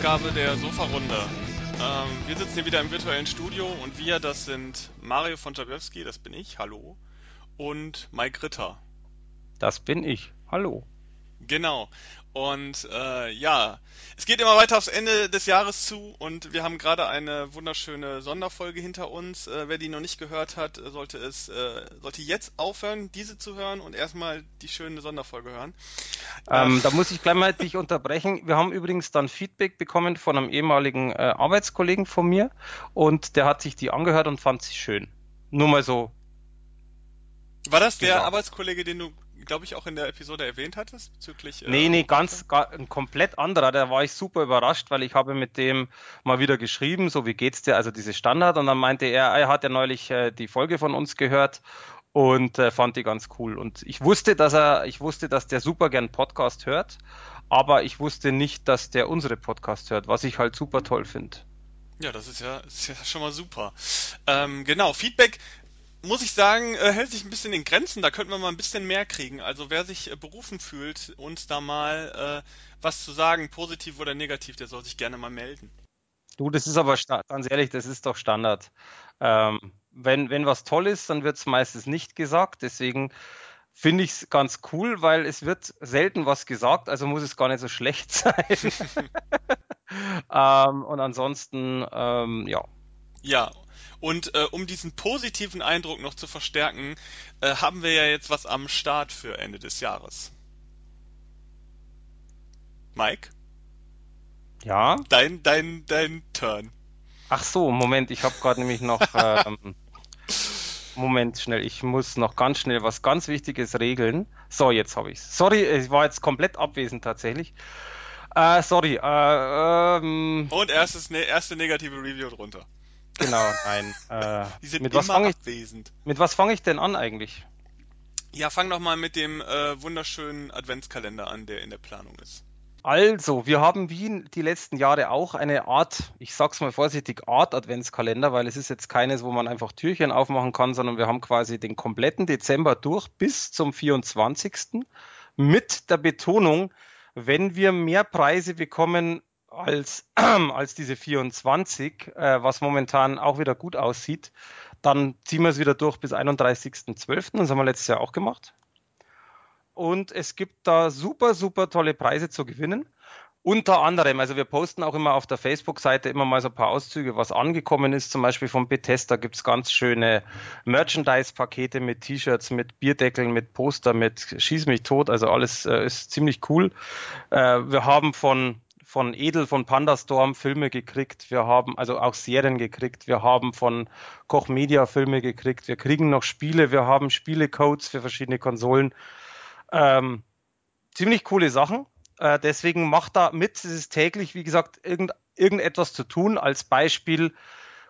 zur 18. Ausgabe der Sofa-Runde. Ähm, wir sitzen hier wieder im virtuellen Studio und wir, das sind Mario von Jabewski, das bin ich, hallo, und Mike Ritter. Das bin ich, hallo. Genau. Und äh, ja, es geht immer weiter aufs Ende des Jahres zu und wir haben gerade eine wunderschöne Sonderfolge hinter uns. Äh, wer die noch nicht gehört hat, sollte es äh, sollte jetzt aufhören, diese zu hören und erstmal die schöne Sonderfolge hören. Ähm, äh, da muss ich gleich mal dich unterbrechen. Wir haben übrigens dann Feedback bekommen von einem ehemaligen äh, Arbeitskollegen von mir und der hat sich die angehört und fand sie schön. Nur mal so. War das der Arbeitskollege, den du glaube ich, auch in der Episode erwähnt hattest bezüglich. Äh, nee, nee, ganz gar, ein komplett anderer. Da war ich super überrascht, weil ich habe mit dem mal wieder geschrieben, so wie geht's dir, also diese Standard. Und dann meinte er, er hat ja neulich äh, die Folge von uns gehört und äh, fand die ganz cool. Und ich wusste, dass er, ich wusste, dass der super gern Podcast hört, aber ich wusste nicht, dass der unsere Podcast hört, was ich halt super toll finde. Ja, das ist ja, ist ja schon mal super. Ähm, genau, Feedback muss ich sagen, äh, hält sich ein bisschen in Grenzen. Da könnten wir mal ein bisschen mehr kriegen. Also wer sich äh, berufen fühlt, uns da mal äh, was zu sagen, positiv oder negativ, der soll sich gerne mal melden. Du, das ist aber ganz ehrlich, das ist doch Standard. Ähm, wenn, wenn was toll ist, dann wird es meistens nicht gesagt. Deswegen finde ich es ganz cool, weil es wird selten was gesagt, also muss es gar nicht so schlecht sein. ähm, und ansonsten, ähm, ja. Ja, und äh, um diesen positiven Eindruck noch zu verstärken, äh, haben wir ja jetzt was am Start für Ende des Jahres. Mike? Ja? Dein, dein, dein Turn. Ach so, Moment, ich habe gerade nämlich noch. Ähm, Moment, schnell, ich muss noch ganz schnell was ganz Wichtiges regeln. So, jetzt habe ich's. Sorry, ich war jetzt komplett abwesend tatsächlich. Äh, sorry. Äh, ähm, Und erstes, ne, erste negative Review drunter. Genau, nein. Äh, Die sind mit was fange ich, mit was fange ich denn an eigentlich? Ja, fang doch mal mit dem äh, wunderschönen Adventskalender an, der in der Planung ist. Also, wir haben wie die letzten Jahre auch eine Art, ich sag's mal vorsichtig, Art Adventskalender, weil es ist jetzt keines, wo man einfach Türchen aufmachen kann, sondern wir haben quasi den kompletten Dezember durch bis zum 24. mit der Betonung, wenn wir mehr Preise bekommen als, als diese 24, äh, was momentan auch wieder gut aussieht. Dann ziehen wir es wieder durch bis 31.12. Das haben wir letztes Jahr auch gemacht. Und es gibt da super, super tolle Preise zu gewinnen. Unter anderem, also wir posten auch immer auf der Facebook-Seite immer mal so ein paar Auszüge, was angekommen ist. Zum Beispiel vom Bethesda gibt es ganz schöne Merchandise-Pakete mit T-Shirts, mit Bierdeckeln, mit Poster, mit Schieß mich tot. Also alles äh, ist ziemlich cool. Äh, wir haben von von Edel, von Pandastorm Filme gekriegt. Wir haben also auch Serien gekriegt. Wir haben von Koch Media Filme gekriegt. Wir kriegen noch Spiele. Wir haben Spielecodes für verschiedene Konsolen. Ähm, ziemlich coole Sachen. Äh, deswegen macht da mit. Es ist täglich, wie gesagt, irgend, irgendetwas zu tun. Als Beispiel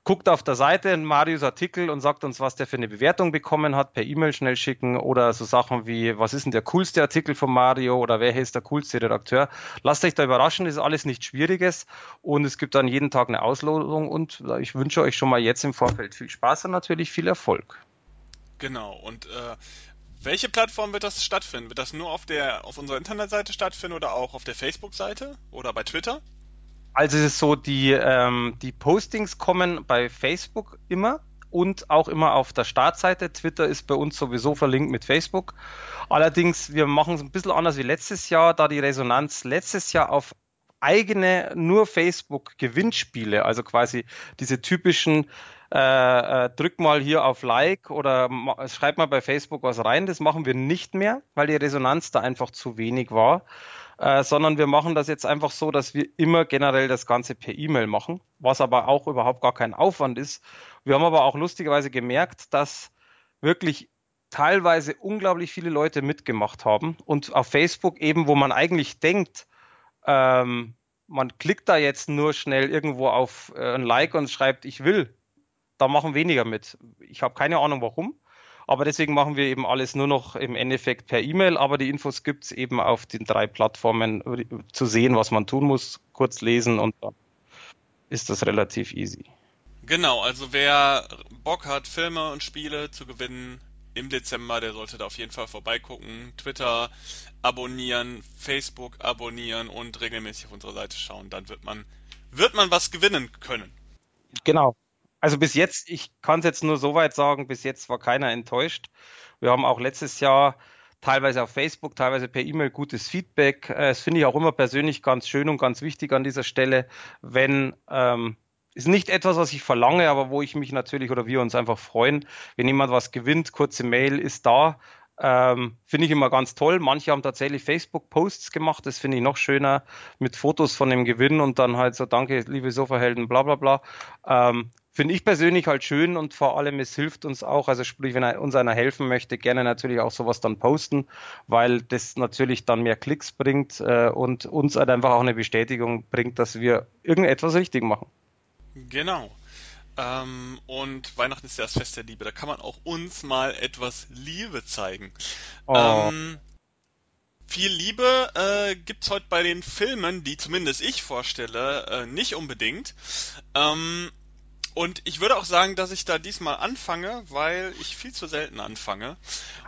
guckt auf der Seite in Marius Artikel und sagt uns, was der für eine Bewertung bekommen hat, per E-Mail schnell schicken oder so Sachen wie, was ist denn der coolste Artikel von Mario oder wer ist der coolste Redakteur. Lasst euch da überraschen, das ist alles nichts Schwieriges und es gibt dann jeden Tag eine Auslosung und ich wünsche euch schon mal jetzt im Vorfeld viel Spaß und natürlich viel Erfolg. Genau, und äh, welche Plattform wird das stattfinden? Wird das nur auf der auf unserer Internetseite stattfinden oder auch auf der Facebook-Seite oder bei Twitter? Also es ist so, die, ähm, die Postings kommen bei Facebook immer und auch immer auf der Startseite. Twitter ist bei uns sowieso verlinkt mit Facebook. Allerdings, wir machen es ein bisschen anders wie letztes Jahr, da die Resonanz letztes Jahr auf eigene nur Facebook Gewinnspiele, also quasi diese typischen äh, äh, drück mal hier auf Like oder schreib mal bei Facebook was rein. Das machen wir nicht mehr, weil die Resonanz da einfach zu wenig war. Äh, sondern wir machen das jetzt einfach so, dass wir immer generell das Ganze per E-Mail machen, was aber auch überhaupt gar kein Aufwand ist. Wir haben aber auch lustigerweise gemerkt, dass wirklich teilweise unglaublich viele Leute mitgemacht haben und auf Facebook eben, wo man eigentlich denkt, ähm, man klickt da jetzt nur schnell irgendwo auf äh, ein Like und schreibt, ich will, da machen weniger mit. Ich habe keine Ahnung warum. Aber deswegen machen wir eben alles nur noch im Endeffekt per E-Mail. Aber die Infos gibt es eben auf den drei Plattformen zu sehen, was man tun muss, kurz lesen und dann ist das relativ easy. Genau, also wer Bock hat, Filme und Spiele zu gewinnen, im Dezember, der sollte da auf jeden Fall vorbeigucken. Twitter abonnieren, Facebook abonnieren und regelmäßig auf unsere Seite schauen. Dann wird man, wird man was gewinnen können. Genau. Also bis jetzt, ich kann es jetzt nur so weit sagen, bis jetzt war keiner enttäuscht. Wir haben auch letztes Jahr teilweise auf Facebook, teilweise per E-Mail gutes Feedback. Äh, das finde ich auch immer persönlich ganz schön und ganz wichtig an dieser Stelle, wenn ähm, ist nicht etwas, was ich verlange, aber wo ich mich natürlich oder wir uns einfach freuen, wenn jemand was gewinnt, kurze Mail ist da. Ähm, finde ich immer ganz toll. Manche haben tatsächlich Facebook-Posts gemacht, das finde ich noch schöner, mit Fotos von dem Gewinn und dann halt so, danke, liebe Sofahelden, bla bla bla. Ähm, finde ich persönlich halt schön und vor allem es hilft uns auch, also sprich, wenn uns einer helfen möchte, gerne natürlich auch sowas dann posten, weil das natürlich dann mehr Klicks bringt äh, und uns halt einfach auch eine Bestätigung bringt, dass wir irgendetwas richtig machen. Genau. Ähm, und Weihnachten ist ja das Fest der Liebe. Da kann man auch uns mal etwas Liebe zeigen. Oh. Ähm, viel Liebe äh, gibt's heute bei den Filmen, die zumindest ich vorstelle, äh, nicht unbedingt. Ähm, und ich würde auch sagen, dass ich da diesmal anfange, weil ich viel zu selten anfange.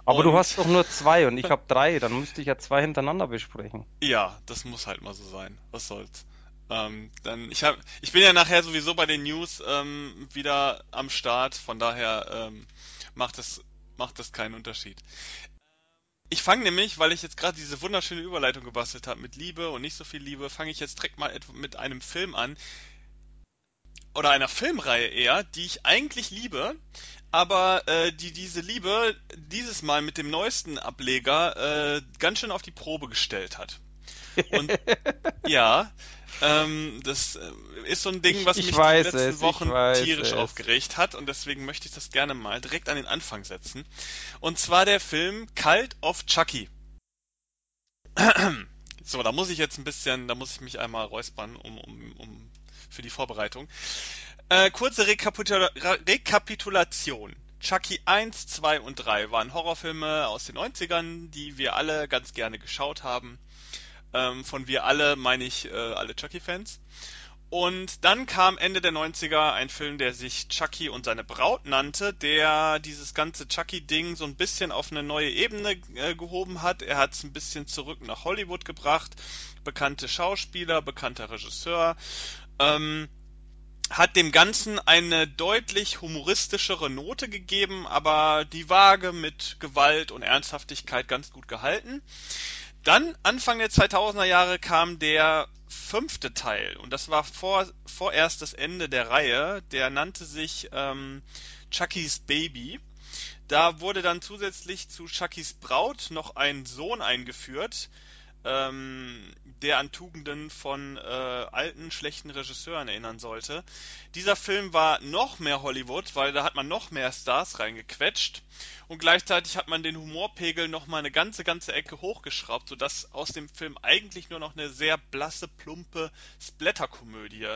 Aber und du hast doch nur zwei und ich habe drei, dann müsste ich ja zwei hintereinander besprechen. Ja, das muss halt mal so sein. Was soll's. Ähm, dann ich hab, ich bin ja nachher sowieso bei den News ähm, wieder am Start, von daher ähm, macht das macht das keinen Unterschied. Ich fange nämlich, weil ich jetzt gerade diese wunderschöne Überleitung gebastelt habe mit Liebe und nicht so viel Liebe, fange ich jetzt direkt mal mit einem Film an oder einer Filmreihe eher, die ich eigentlich liebe, aber äh, die diese Liebe dieses Mal mit dem neuesten Ableger äh, ganz schön auf die Probe gestellt hat. Und ja, ähm, das äh, ist so ein Ding, was ich, ich mich die letzten es, Wochen tierisch es. aufgeregt hat und deswegen möchte ich das gerne mal direkt an den Anfang setzen. Und zwar der Film Cult of Chucky. so, da muss ich jetzt ein bisschen, da muss ich mich einmal räuspern, um, um, um für die Vorbereitung. Äh, kurze Rekapitula Rekapitulation. Chucky 1, 2 und 3 waren Horrorfilme aus den 90ern, die wir alle ganz gerne geschaut haben. Ähm, von wir alle meine ich äh, alle Chucky-Fans. Und dann kam Ende der 90er ein Film, der sich Chucky und seine Braut nannte, der dieses ganze Chucky-Ding so ein bisschen auf eine neue Ebene äh, gehoben hat. Er hat es ein bisschen zurück nach Hollywood gebracht. Bekannte Schauspieler, bekannter Regisseur. Ähm, hat dem Ganzen eine deutlich humoristischere Note gegeben, aber die Waage mit Gewalt und Ernsthaftigkeit ganz gut gehalten. Dann, Anfang der 2000er Jahre, kam der fünfte Teil und das war vor, vorerst das Ende der Reihe. Der nannte sich ähm, Chuckys Baby. Da wurde dann zusätzlich zu Chuckys Braut noch ein Sohn eingeführt, ähm, der an Tugenden von äh, alten, schlechten Regisseuren erinnern sollte. Dieser Film war noch mehr Hollywood, weil da hat man noch mehr Stars reingequetscht und gleichzeitig hat man den Humorpegel noch mal eine ganze, ganze Ecke hochgeschraubt, sodass aus dem Film eigentlich nur noch eine sehr blasse, plumpe Splatterkomödie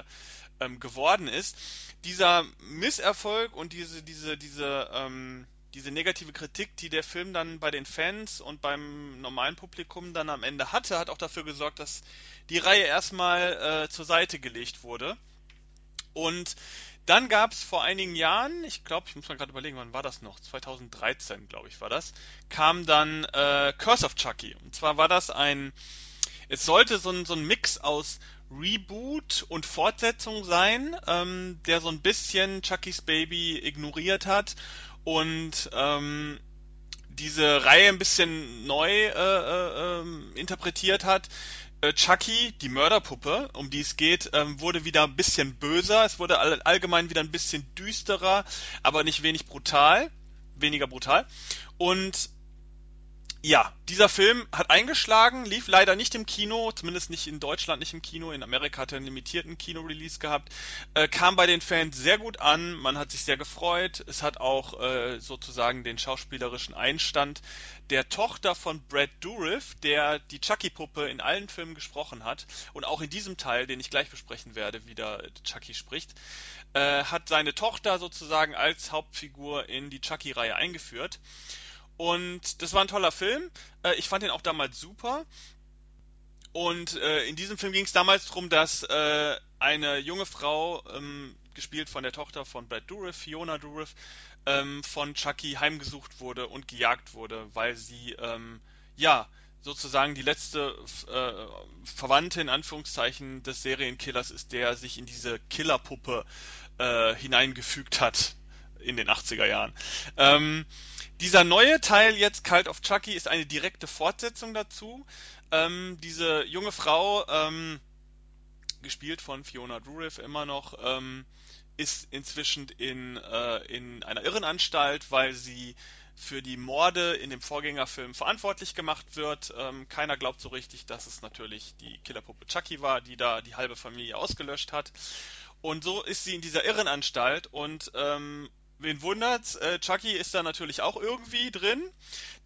ähm, geworden ist. Dieser Misserfolg und diese, diese, diese, ähm, diese negative Kritik, die der Film dann bei den Fans und beim normalen Publikum dann am Ende hatte, hat auch dafür gesorgt, dass die Reihe erstmal äh, zur Seite gelegt wurde. Und dann gab es vor einigen Jahren, ich glaube, ich muss mal gerade überlegen, wann war das noch? 2013, glaube ich, war das, kam dann äh, Curse of Chucky. Und zwar war das ein, es sollte so ein, so ein Mix aus Reboot und Fortsetzung sein, ähm, der so ein bisschen Chuckys Baby ignoriert hat und ähm, diese Reihe ein bisschen neu äh, äh, ähm, interpretiert hat. Äh, Chucky, die Mörderpuppe, um die es geht, ähm, wurde wieder ein bisschen böser. Es wurde all, allgemein wieder ein bisschen düsterer, aber nicht wenig brutal, weniger brutal. Und ja, dieser Film hat eingeschlagen, lief leider nicht im Kino, zumindest nicht in Deutschland, nicht im Kino. In Amerika hat er einen limitierten Kino-Release gehabt. Äh, kam bei den Fans sehr gut an, man hat sich sehr gefreut. Es hat auch äh, sozusagen den schauspielerischen Einstand der Tochter von Brad Dourif, der die Chucky-Puppe in allen Filmen gesprochen hat und auch in diesem Teil, den ich gleich besprechen werde, wieder Chucky spricht, äh, hat seine Tochter sozusagen als Hauptfigur in die Chucky-Reihe eingeführt. Und das war ein toller Film. Äh, ich fand den auch damals super. Und äh, in diesem Film ging es damals darum, dass äh, eine junge Frau ähm, gespielt von der Tochter von Brad Dourif, Fiona Dourif, ähm, von Chucky heimgesucht wurde und gejagt wurde, weil sie, ähm, ja, sozusagen die letzte äh, Verwandte in Anführungszeichen des Serienkillers ist, der sich in diese Killerpuppe äh, hineingefügt hat in den 80er Jahren. Ähm, dieser neue Teil jetzt, Cult of Chucky, ist eine direkte Fortsetzung dazu. Ähm, diese junge Frau, ähm, gespielt von Fiona Dourif immer noch, ähm, ist inzwischen in, äh, in einer Irrenanstalt, weil sie für die Morde in dem Vorgängerfilm verantwortlich gemacht wird. Ähm, keiner glaubt so richtig, dass es natürlich die Killerpuppe Chucky war, die da die halbe Familie ausgelöscht hat. Und so ist sie in dieser Irrenanstalt und ähm, wen wundert's, äh, Chucky ist da natürlich auch irgendwie drin,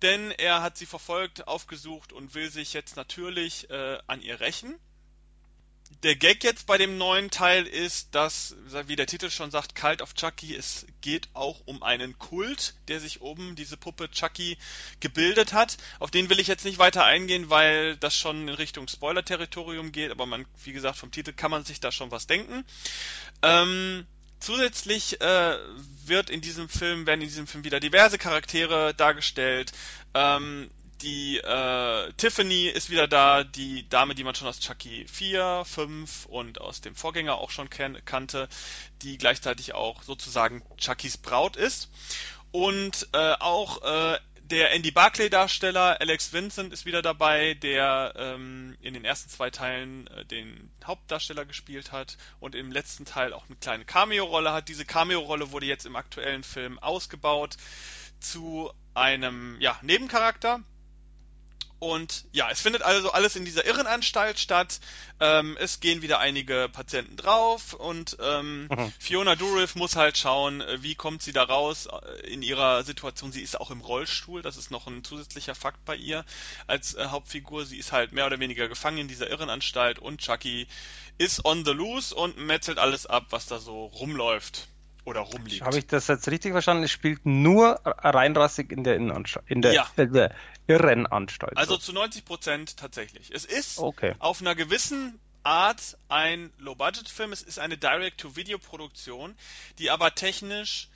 denn er hat sie verfolgt, aufgesucht und will sich jetzt natürlich äh, an ihr rächen der Gag jetzt bei dem neuen Teil ist, dass, wie der Titel schon sagt, Cult of Chucky, es geht auch um einen Kult, der sich um diese Puppe Chucky gebildet hat. Auf den will ich jetzt nicht weiter eingehen, weil das schon in Richtung Spoiler-Territorium geht, aber man, wie gesagt, vom Titel kann man sich da schon was denken. Ähm, zusätzlich äh, wird in diesem Film, werden in diesem Film wieder diverse Charaktere dargestellt. Ähm, die äh, Tiffany ist wieder da, die Dame, die man schon aus Chucky 4, 5 und aus dem Vorgänger auch schon kannte, die gleichzeitig auch sozusagen Chuckys Braut ist. Und äh, auch äh, der Andy Barclay-Darsteller Alex Vincent ist wieder dabei, der ähm, in den ersten zwei Teilen äh, den Hauptdarsteller gespielt hat und im letzten Teil auch eine kleine Cameo-Rolle hat. Diese Cameo-Rolle wurde jetzt im aktuellen Film ausgebaut zu einem ja, Nebencharakter, und ja, es findet also alles in dieser Irrenanstalt statt. Ähm, es gehen wieder einige Patienten drauf und ähm, mhm. Fiona Dourif muss halt schauen, äh, wie kommt sie da raus äh, in ihrer Situation. Sie ist auch im Rollstuhl, das ist noch ein zusätzlicher Fakt bei ihr als äh, Hauptfigur. Sie ist halt mehr oder weniger gefangen in dieser Irrenanstalt und Chucky ist on the loose und metzelt alles ab, was da so rumläuft oder rumliegt. Habe ich das jetzt richtig verstanden? Es spielt nur reinrassig in der Innenanstalt. In der, ja. der Irrenanstalt. Also zu 90 Prozent tatsächlich. Es ist okay. auf einer gewissen Art ein Low-Budget-Film. Es ist eine Direct-to-Video-Produktion, die aber technisch,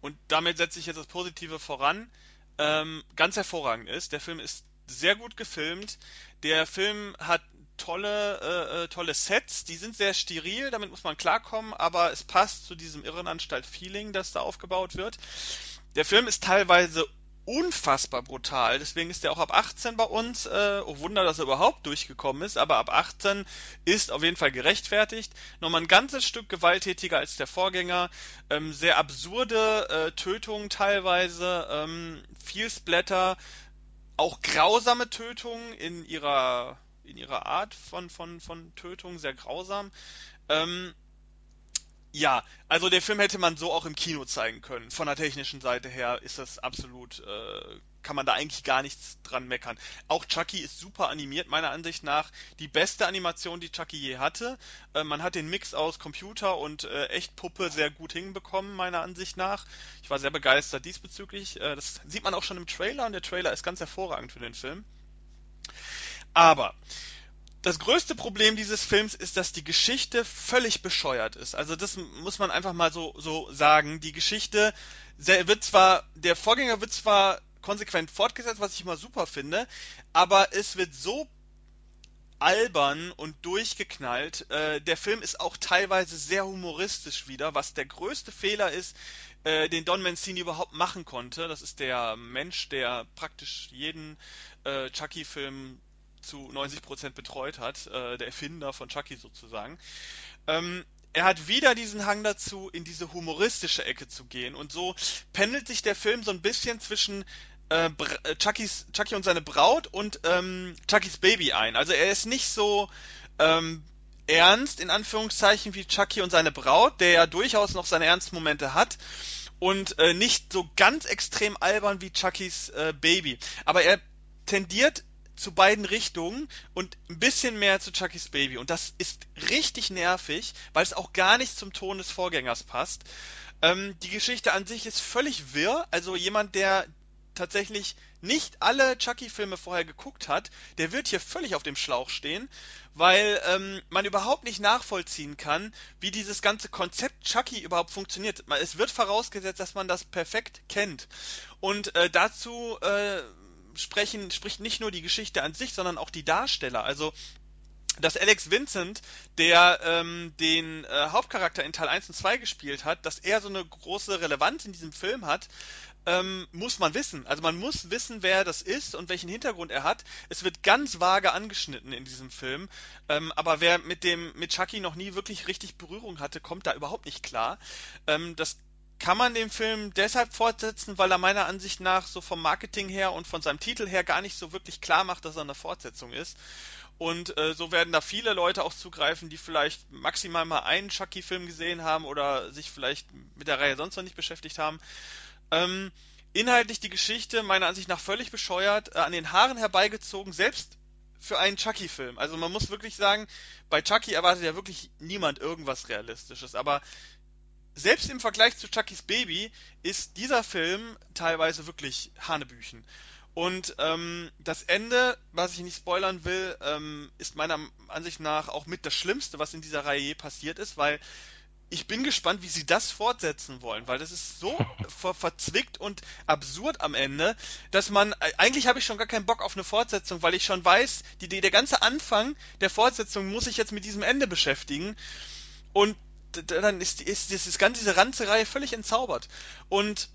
und damit setze ich jetzt das Positive voran, ähm, ganz hervorragend ist. Der Film ist sehr gut gefilmt. Der Film hat tolle, äh, äh, tolle Sets, die sind sehr steril, damit muss man klarkommen, aber es passt zu diesem Irrenanstalt-Feeling, das da aufgebaut wird. Der Film ist teilweise unfassbar brutal, deswegen ist er auch ab 18 bei uns. Äh, oh Wunder, dass er überhaupt durchgekommen ist, aber ab 18 ist auf jeden Fall gerechtfertigt. Nochmal ein ganzes Stück gewalttätiger als der Vorgänger. Ähm, sehr absurde äh, Tötungen teilweise, ähm, viel Splatter, auch grausame Tötungen in ihrer in ihrer Art von, von, von Tötung sehr grausam. Ähm, ja, also der Film hätte man so auch im Kino zeigen können. Von der technischen Seite her ist das absolut, äh, kann man da eigentlich gar nichts dran meckern. Auch Chucky ist super animiert, meiner Ansicht nach. Die beste Animation, die Chucky je hatte. Äh, man hat den Mix aus Computer und äh, Echtpuppe sehr gut hinbekommen, meiner Ansicht nach. Ich war sehr begeistert diesbezüglich. Äh, das sieht man auch schon im Trailer und der Trailer ist ganz hervorragend für den Film. Aber das größte Problem dieses Films ist, dass die Geschichte völlig bescheuert ist. Also das muss man einfach mal so, so sagen. Die Geschichte wird zwar, der Vorgänger wird zwar konsequent fortgesetzt, was ich immer super finde, aber es wird so albern und durchgeknallt. Äh, der Film ist auch teilweise sehr humoristisch wieder, was der größte Fehler ist, äh, den Don Mancini überhaupt machen konnte. Das ist der Mensch, der praktisch jeden äh, Chucky-Film zu 90% betreut hat, äh, der Erfinder von Chucky sozusagen. Ähm, er hat wieder diesen Hang dazu, in diese humoristische Ecke zu gehen. Und so pendelt sich der Film so ein bisschen zwischen äh, äh Chuckys, Chucky und seine Braut und ähm, Chuckys Baby ein. Also er ist nicht so ähm, ernst, in Anführungszeichen, wie Chucky und seine Braut, der ja durchaus noch seine ernsten Momente hat. Und äh, nicht so ganz extrem albern wie Chuckys äh, Baby. Aber er tendiert zu beiden Richtungen und ein bisschen mehr zu Chuckys Baby. Und das ist richtig nervig, weil es auch gar nicht zum Ton des Vorgängers passt. Ähm, die Geschichte an sich ist völlig wirr. Also jemand, der tatsächlich nicht alle Chucky-Filme vorher geguckt hat, der wird hier völlig auf dem Schlauch stehen, weil ähm, man überhaupt nicht nachvollziehen kann, wie dieses ganze Konzept Chucky überhaupt funktioniert. Es wird vorausgesetzt, dass man das perfekt kennt. Und äh, dazu äh, sprechen, spricht nicht nur die Geschichte an sich, sondern auch die Darsteller. Also dass Alex Vincent, der ähm, den äh, Hauptcharakter in Teil 1 und 2 gespielt hat, dass er so eine große Relevanz in diesem Film hat, ähm, muss man wissen. Also man muss wissen, wer das ist und welchen Hintergrund er hat. Es wird ganz vage angeschnitten in diesem Film, ähm, aber wer mit dem mit Chucky noch nie wirklich richtig Berührung hatte, kommt da überhaupt nicht klar. Ähm, das kann man den Film deshalb fortsetzen, weil er meiner Ansicht nach so vom Marketing her und von seinem Titel her gar nicht so wirklich klar macht, dass er eine Fortsetzung ist. Und äh, so werden da viele Leute auch zugreifen, die vielleicht maximal mal einen Chucky-Film gesehen haben oder sich vielleicht mit der Reihe sonst noch nicht beschäftigt haben. Ähm, inhaltlich die Geschichte meiner Ansicht nach völlig bescheuert, äh, an den Haaren herbeigezogen, selbst für einen Chucky-Film. Also man muss wirklich sagen, bei Chucky erwartet ja wirklich niemand irgendwas Realistisches. Aber selbst im Vergleich zu Chuckys Baby ist dieser Film teilweise wirklich Hanebüchen. Und ähm, das Ende, was ich nicht spoilern will, ähm, ist meiner Ansicht nach auch mit das Schlimmste, was in dieser Reihe je passiert ist, weil ich bin gespannt, wie sie das fortsetzen wollen, weil das ist so ver verzwickt und absurd am Ende, dass man eigentlich habe ich schon gar keinen Bock auf eine Fortsetzung, weil ich schon weiß, die, der ganze Anfang der Fortsetzung muss sich jetzt mit diesem Ende beschäftigen und dann ist, ist, ist, ist ganze diese ganze Reihe völlig entzaubert und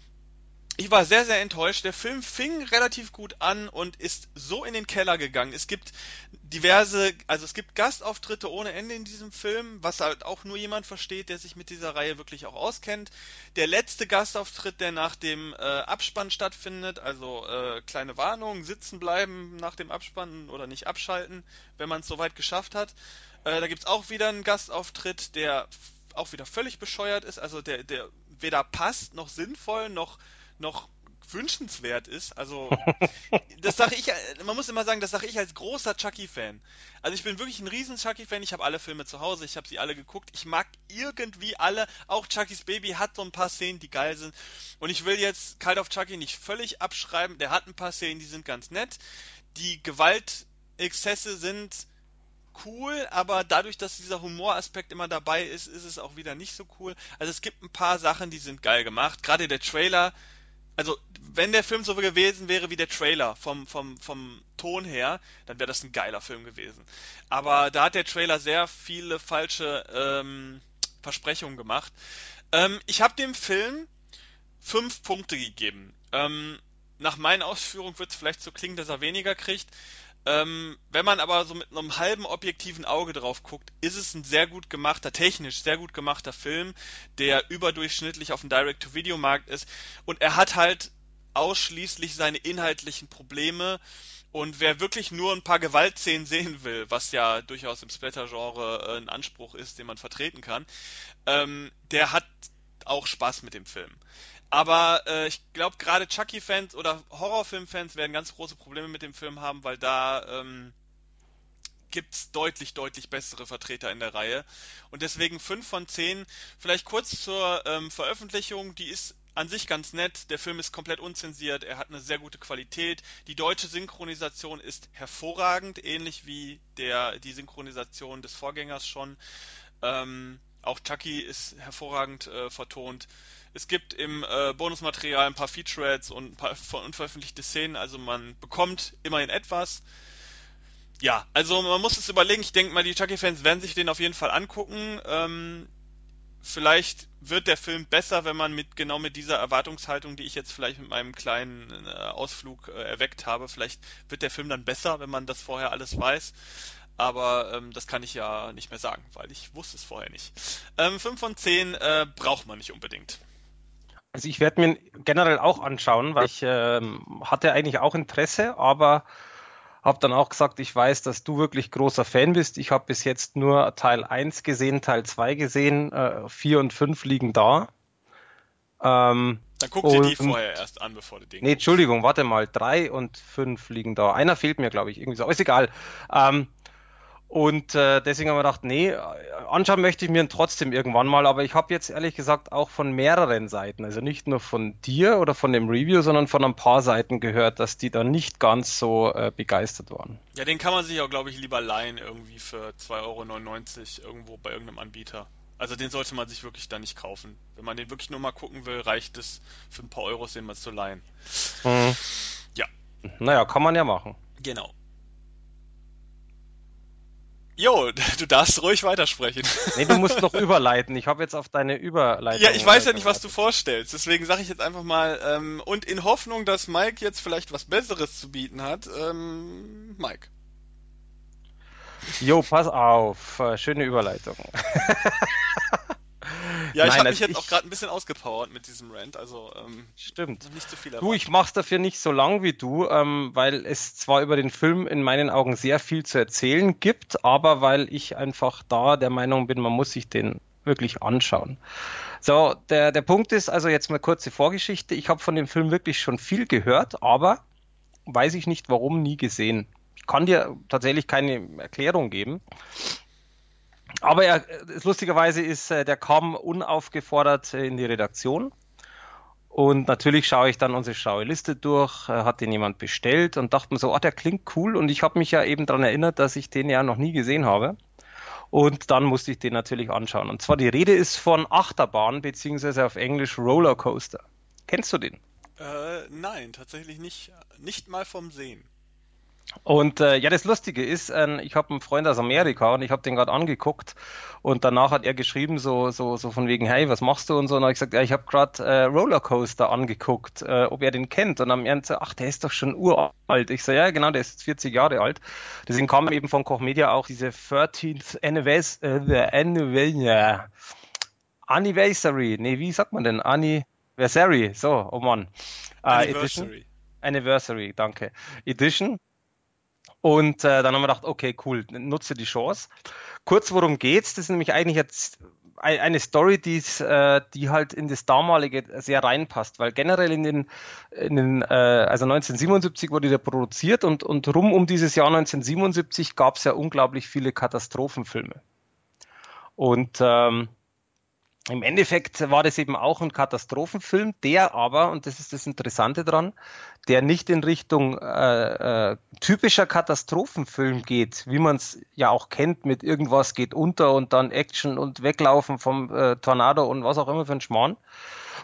ich war sehr, sehr enttäuscht. Der Film fing relativ gut an und ist so in den Keller gegangen. Es gibt diverse, also es gibt Gastauftritte ohne Ende in diesem Film, was halt auch nur jemand versteht, der sich mit dieser Reihe wirklich auch auskennt. Der letzte Gastauftritt, der nach dem äh, Abspann stattfindet, also äh, kleine Warnung, sitzen bleiben nach dem Abspann oder nicht abschalten, wenn man es soweit geschafft hat. Äh, da gibt's auch wieder einen Gastauftritt, der auch wieder völlig bescheuert ist, also der, der weder passt noch sinnvoll noch noch wünschenswert ist. Also, das sage ich, man muss immer sagen, das sage ich als großer Chucky-Fan. Also ich bin wirklich ein riesen Chucky-Fan. Ich habe alle Filme zu Hause, ich habe sie alle geguckt. Ich mag irgendwie alle. Auch Chuckys Baby hat so ein paar Szenen, die geil sind. Und ich will jetzt Call of Chucky nicht völlig abschreiben. Der hat ein paar Szenen, die sind ganz nett. Die Gewaltexzesse sind cool, aber dadurch, dass dieser Humoraspekt immer dabei ist, ist es auch wieder nicht so cool. Also es gibt ein paar Sachen, die sind geil gemacht. Gerade der Trailer also wenn der Film so gewesen wäre wie der Trailer vom, vom, vom Ton her, dann wäre das ein geiler Film gewesen. Aber da hat der Trailer sehr viele falsche ähm, Versprechungen gemacht. Ähm, ich habe dem Film fünf Punkte gegeben. Ähm, nach meinen Ausführungen wird es vielleicht so klingen, dass er weniger kriegt. Ähm, wenn man aber so mit einem halben objektiven Auge drauf guckt, ist es ein sehr gut gemachter, technisch sehr gut gemachter Film, der überdurchschnittlich auf dem Direct-to-Video-Markt ist. Und er hat halt ausschließlich seine inhaltlichen Probleme. Und wer wirklich nur ein paar Gewaltszenen sehen will, was ja durchaus im Splatter-Genre äh, ein Anspruch ist, den man vertreten kann, ähm, der hat auch Spaß mit dem Film. Aber äh, ich glaube, gerade Chucky-Fans oder Horrorfilm-Fans werden ganz große Probleme mit dem Film haben, weil da ähm, gibt's deutlich, deutlich bessere Vertreter in der Reihe. Und deswegen 5 von 10. Vielleicht kurz zur ähm, Veröffentlichung. Die ist an sich ganz nett. Der Film ist komplett unzensiert. Er hat eine sehr gute Qualität. Die deutsche Synchronisation ist hervorragend, ähnlich wie der, die Synchronisation des Vorgängers schon. Ähm, auch Chucky ist hervorragend äh, vertont. Es gibt im äh, Bonusmaterial ein paar Featurettes und ein paar unveröffentlichte Szenen, also man bekommt immerhin etwas. Ja, also man muss es überlegen. Ich denke mal, die Chucky-Fans werden sich den auf jeden Fall angucken. Ähm, vielleicht wird der Film besser, wenn man mit genau mit dieser Erwartungshaltung, die ich jetzt vielleicht mit meinem kleinen äh, Ausflug äh, erweckt habe, vielleicht wird der Film dann besser, wenn man das vorher alles weiß. Aber ähm, das kann ich ja nicht mehr sagen, weil ich wusste es vorher nicht. Ähm, 5 von 10 äh, braucht man nicht unbedingt. Also ich werde mir generell auch anschauen, weil ich ähm, hatte eigentlich auch Interesse, aber habe dann auch gesagt, ich weiß, dass du wirklich großer Fan bist. Ich habe bis jetzt nur Teil 1 gesehen, Teil 2 gesehen, äh, 4 und 5 liegen da. Ähm, dann guck dir die vorher erst an, bevor du den Nee, Entschuldigung, warte mal, 3 und 5 liegen da. Einer fehlt mir, glaube ich, irgendwie so, aber ist egal. Ähm, Und äh, deswegen haben wir gedacht, nee, anschauen möchte ich mir ihn trotzdem irgendwann mal, aber ich habe jetzt ehrlich gesagt auch von mehreren Seiten, also nicht nur von dir oder von dem Review, sondern von ein paar Seiten gehört, dass die da nicht ganz so äh, begeistert waren. Ja, den kann man sich auch, glaube ich, lieber leihen irgendwie für 2,99 Euro irgendwo bei irgendeinem Anbieter. Also den sollte man sich wirklich da nicht kaufen. Wenn man den wirklich nur mal gucken will, reicht es für ein paar Euros den mal zu leihen. Mhm. Ja. Naja, kann man ja machen. Genau. Jo, du darfst ruhig weitersprechen. Nee, du musst noch überleiten. Ich habe jetzt auf deine Überleitung. Ja, ich weiß ja nicht, was du vorstellst. Deswegen sage ich jetzt einfach mal, ähm, und in Hoffnung, dass Mike jetzt vielleicht was Besseres zu bieten hat, ähm, Mike. Jo, pass auf. Äh, schöne Überleitung. Ja, ich habe mich also jetzt auch gerade ein bisschen ausgepowert mit diesem Rant, also ähm, stimmt. Nicht zu viel. Du, ich mach's dafür nicht so lang wie du, ähm, weil es zwar über den Film in meinen Augen sehr viel zu erzählen gibt, aber weil ich einfach da der Meinung bin, man muss sich den wirklich anschauen. So, der, der Punkt ist also jetzt mal kurze Vorgeschichte. Ich habe von dem Film wirklich schon viel gehört, aber weiß ich nicht warum nie gesehen. Ich kann dir tatsächlich keine Erklärung geben. Aber er, lustigerweise ist, äh, der kam unaufgefordert äh, in die Redaktion. Und natürlich schaue ich dann unsere schlaue Liste durch, äh, hat den jemand bestellt und dachte mir so, ah, der klingt cool. Und ich habe mich ja eben daran erinnert, dass ich den ja noch nie gesehen habe. Und dann musste ich den natürlich anschauen. Und zwar die Rede ist von Achterbahn, beziehungsweise auf Englisch Rollercoaster. Kennst du den? Äh, nein, tatsächlich nicht. Nicht mal vom Sehen. Und äh, ja, das Lustige ist, äh, ich habe einen Freund aus Amerika und ich habe den gerade angeguckt und danach hat er geschrieben so so so von wegen hey, was machst du und so und habe ich gesagt, ja, ich habe gerade äh, Rollercoaster angeguckt, äh, ob er den kennt und dann haben er ach, der ist doch schon uralt. Ich so ja, genau, der ist 40 Jahre alt. Deswegen kam eben von Koch Media auch diese 13th Anniversary, äh, Anniversary, nee, wie sagt man denn? Anniversary, so, oh Mann. Äh, Anniversary. Edition. Anniversary, danke. Edition und äh, dann haben wir gedacht, okay, cool, nutze die Chance. Kurz, worum geht's? Das ist nämlich eigentlich jetzt eine Story, die's, äh, die halt in das damalige sehr reinpasst, weil generell in den, in den äh, also 1977 wurde der produziert und, und rum um dieses Jahr 1977 gab es ja unglaublich viele Katastrophenfilme. Und ähm, im Endeffekt war das eben auch ein Katastrophenfilm, der aber, und das ist das Interessante dran, der nicht in Richtung äh, äh, typischer Katastrophenfilm geht, wie man es ja auch kennt, mit irgendwas geht unter und dann Action und Weglaufen vom äh, Tornado und was auch immer für ein Schmarrn,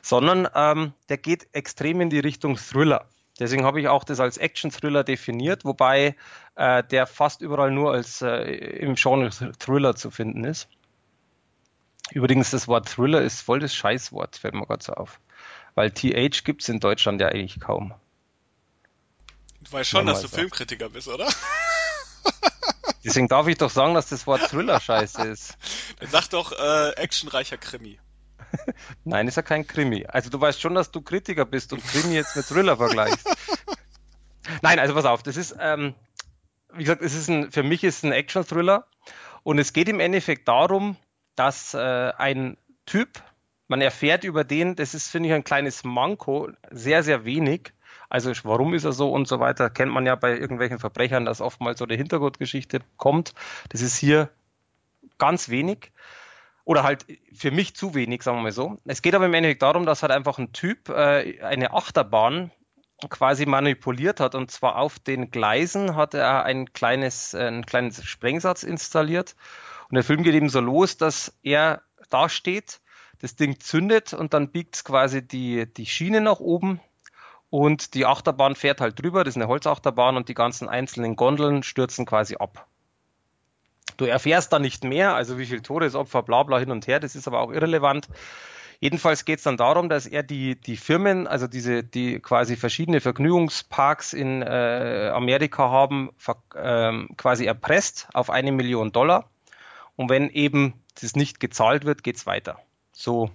sondern ähm, der geht extrem in die Richtung Thriller. Deswegen habe ich auch das als Action-Thriller definiert, wobei äh, der fast überall nur als äh, im Genre Thriller zu finden ist. Übrigens, das Wort Thriller ist voll das Scheißwort, fällt mir gerade so auf. Weil TH gibt es in Deutschland ja eigentlich kaum. Du weißt schon, dass du. Filmkritiker bist, oder? Deswegen darf ich doch sagen, dass das Wort Thriller scheiße ist. Dann sag doch äh, actionreicher Krimi. Nein, ist ja kein Krimi. Also du weißt schon, dass du Kritiker bist und Krimi jetzt mit Thriller vergleichst. Nein, also pass auf, das ist, ähm, wie gesagt, es ist ein, für mich ist es ein Action-Thriller und es geht im Endeffekt darum, dass äh, ein Typ, man erfährt über den, das ist, finde ich, ein kleines Manko, sehr, sehr wenig. Also warum ist er so und so weiter, kennt man ja bei irgendwelchen Verbrechern, dass oftmals so eine Hintergrundgeschichte kommt. Das ist hier ganz wenig. Oder halt für mich zu wenig, sagen wir mal so. Es geht aber im Endeffekt darum, dass halt einfach ein Typ äh, eine Achterbahn quasi manipuliert hat. Und zwar auf den Gleisen hat er ein kleines, äh, einen kleinen Sprengsatz installiert und der Film geht eben so los, dass er da steht, das Ding zündet und dann biegt es quasi die, die Schiene nach oben und die Achterbahn fährt halt drüber, das ist eine Holzachterbahn und die ganzen einzelnen Gondeln stürzen quasi ab. Du erfährst da nicht mehr, also wie viel Todesopfer, bla bla hin und her, das ist aber auch irrelevant. Jedenfalls geht es dann darum, dass er die, die Firmen, also diese, die quasi verschiedene Vergnügungsparks in äh, Amerika haben, äh, quasi erpresst auf eine Million Dollar und wenn eben das nicht gezahlt wird, geht's weiter. So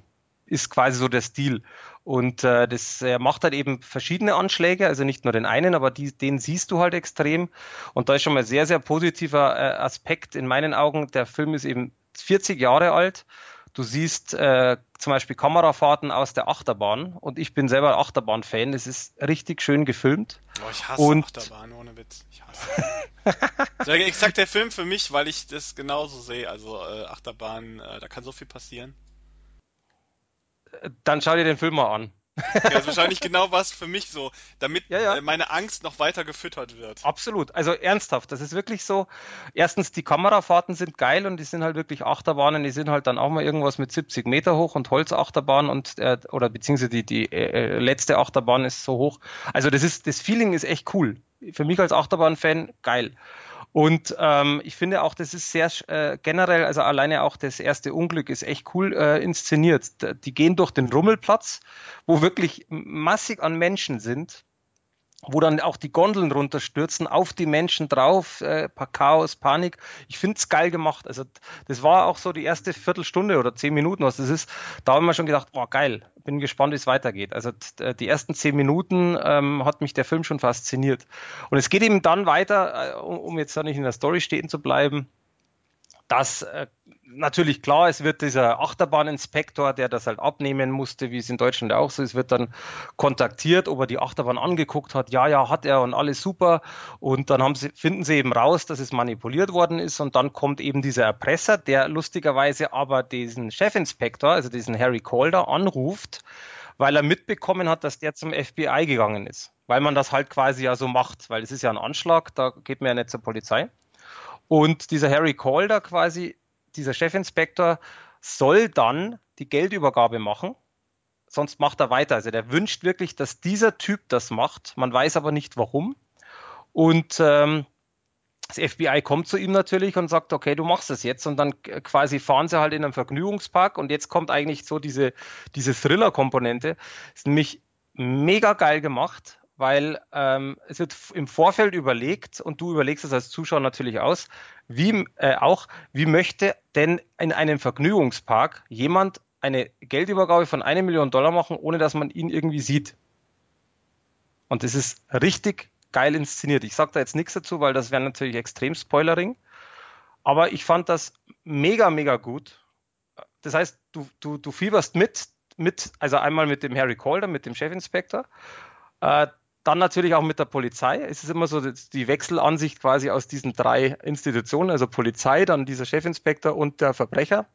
ist quasi so der Stil. Und äh, das er macht halt eben verschiedene Anschläge, also nicht nur den einen, aber die, den siehst du halt extrem. Und da ist schon mal sehr, sehr positiver äh, Aspekt in meinen Augen. Der Film ist eben 40 Jahre alt. Du siehst äh, zum Beispiel Kamerafahrten aus der Achterbahn und ich bin selber Achterbahn-Fan. Es ist richtig schön gefilmt. Oh, ich hasse Und- Achterbahn, ohne Witz. Ich hasse. das wäre exakt der Film für mich, weil ich das genauso sehe. Also äh, Achterbahn, äh, da kann so viel passieren. Dann schau dir den Film mal an. Ja, das ist wahrscheinlich genau was für mich so, damit Ja, ja. äh, meine Angst noch weiter gefüttert wird. Absolut. Also ernsthaft, das ist wirklich so. Erstens, die Kamerafahrten sind geil und die sind halt wirklich Achterbahnen, die sind halt dann auch mal irgendwas mit 70 Meter hoch und Holzachterbahn und äh, oder beziehungsweise die, die äh, letzte Achterbahn ist so hoch. Also das ist, das Feeling ist echt cool. Für mich als Achterbahn-Fan geil. Und ähm, ich finde auch, das ist sehr äh, generell, also alleine auch das erste Unglück ist echt cool äh, inszeniert. Die gehen durch den Rummelplatz, wo wirklich massig an Menschen sind wo dann auch die Gondeln runterstürzen, auf die Menschen drauf, äh, Chaos, Panik. Ich finde es geil gemacht. Also das war auch so die erste Viertelstunde oder zehn Minuten, was das ist. Da haben wir schon gedacht, oh geil, bin gespannt, wie es weitergeht. Also äh, die ersten zehn Minuten ähm, hat mich der Film schon fasziniert. Und es geht eben dann weiter, äh, um um jetzt da nicht in der Story stehen zu bleiben, dass äh, natürlich klar, es wird dieser Achterbahninspektor, der das halt abnehmen musste, wie es in Deutschland auch so ist, wird dann kontaktiert, ob er die Achterbahn angeguckt hat. Ja, ja, hat er und alles super. Und dann sie, finden sie eben raus, dass es manipuliert worden ist. Und dann kommt eben dieser Erpresser, der lustigerweise aber diesen Chefinspektor, also diesen Harry Calder, anruft, weil er mitbekommen hat, dass der zum FBI gegangen ist. Weil man das halt quasi ja so macht, weil es ist ja ein Anschlag, da geht man ja nicht zur Polizei. Und dieser Harry Calder quasi, dieser Chefinspektor, soll dann die Geldübergabe machen. Sonst macht er weiter. Also der wünscht wirklich, dass dieser Typ das macht. Man weiß aber nicht warum. Und ähm, das FBI kommt zu ihm natürlich und sagt, okay, du machst das jetzt. Und dann quasi fahren sie halt in einem Vergnügungspark. Und jetzt kommt eigentlich so diese, diese Thriller-Komponente. Ist nämlich mega geil gemacht, weil ähm, es wird im Vorfeld überlegt und du überlegst es als Zuschauer natürlich aus, wie äh, auch, wie möchte denn in einem Vergnügungspark jemand eine Geldübergabe von eine Million Dollar machen, ohne dass man ihn irgendwie sieht. Und das ist richtig geil inszeniert. Ich sage da jetzt nichts dazu, weil das wäre natürlich extrem Spoilering. Aber ich fand das mega, mega gut. Das heißt, du, du, du fieberst mit, mit, also einmal mit dem Harry Calder, mit dem Chefinspektor, äh, dann natürlich auch mit der Polizei. Es ist immer so die Wechselansicht quasi aus diesen drei Institutionen, also Polizei, dann dieser Chefinspektor und der Verbrecher,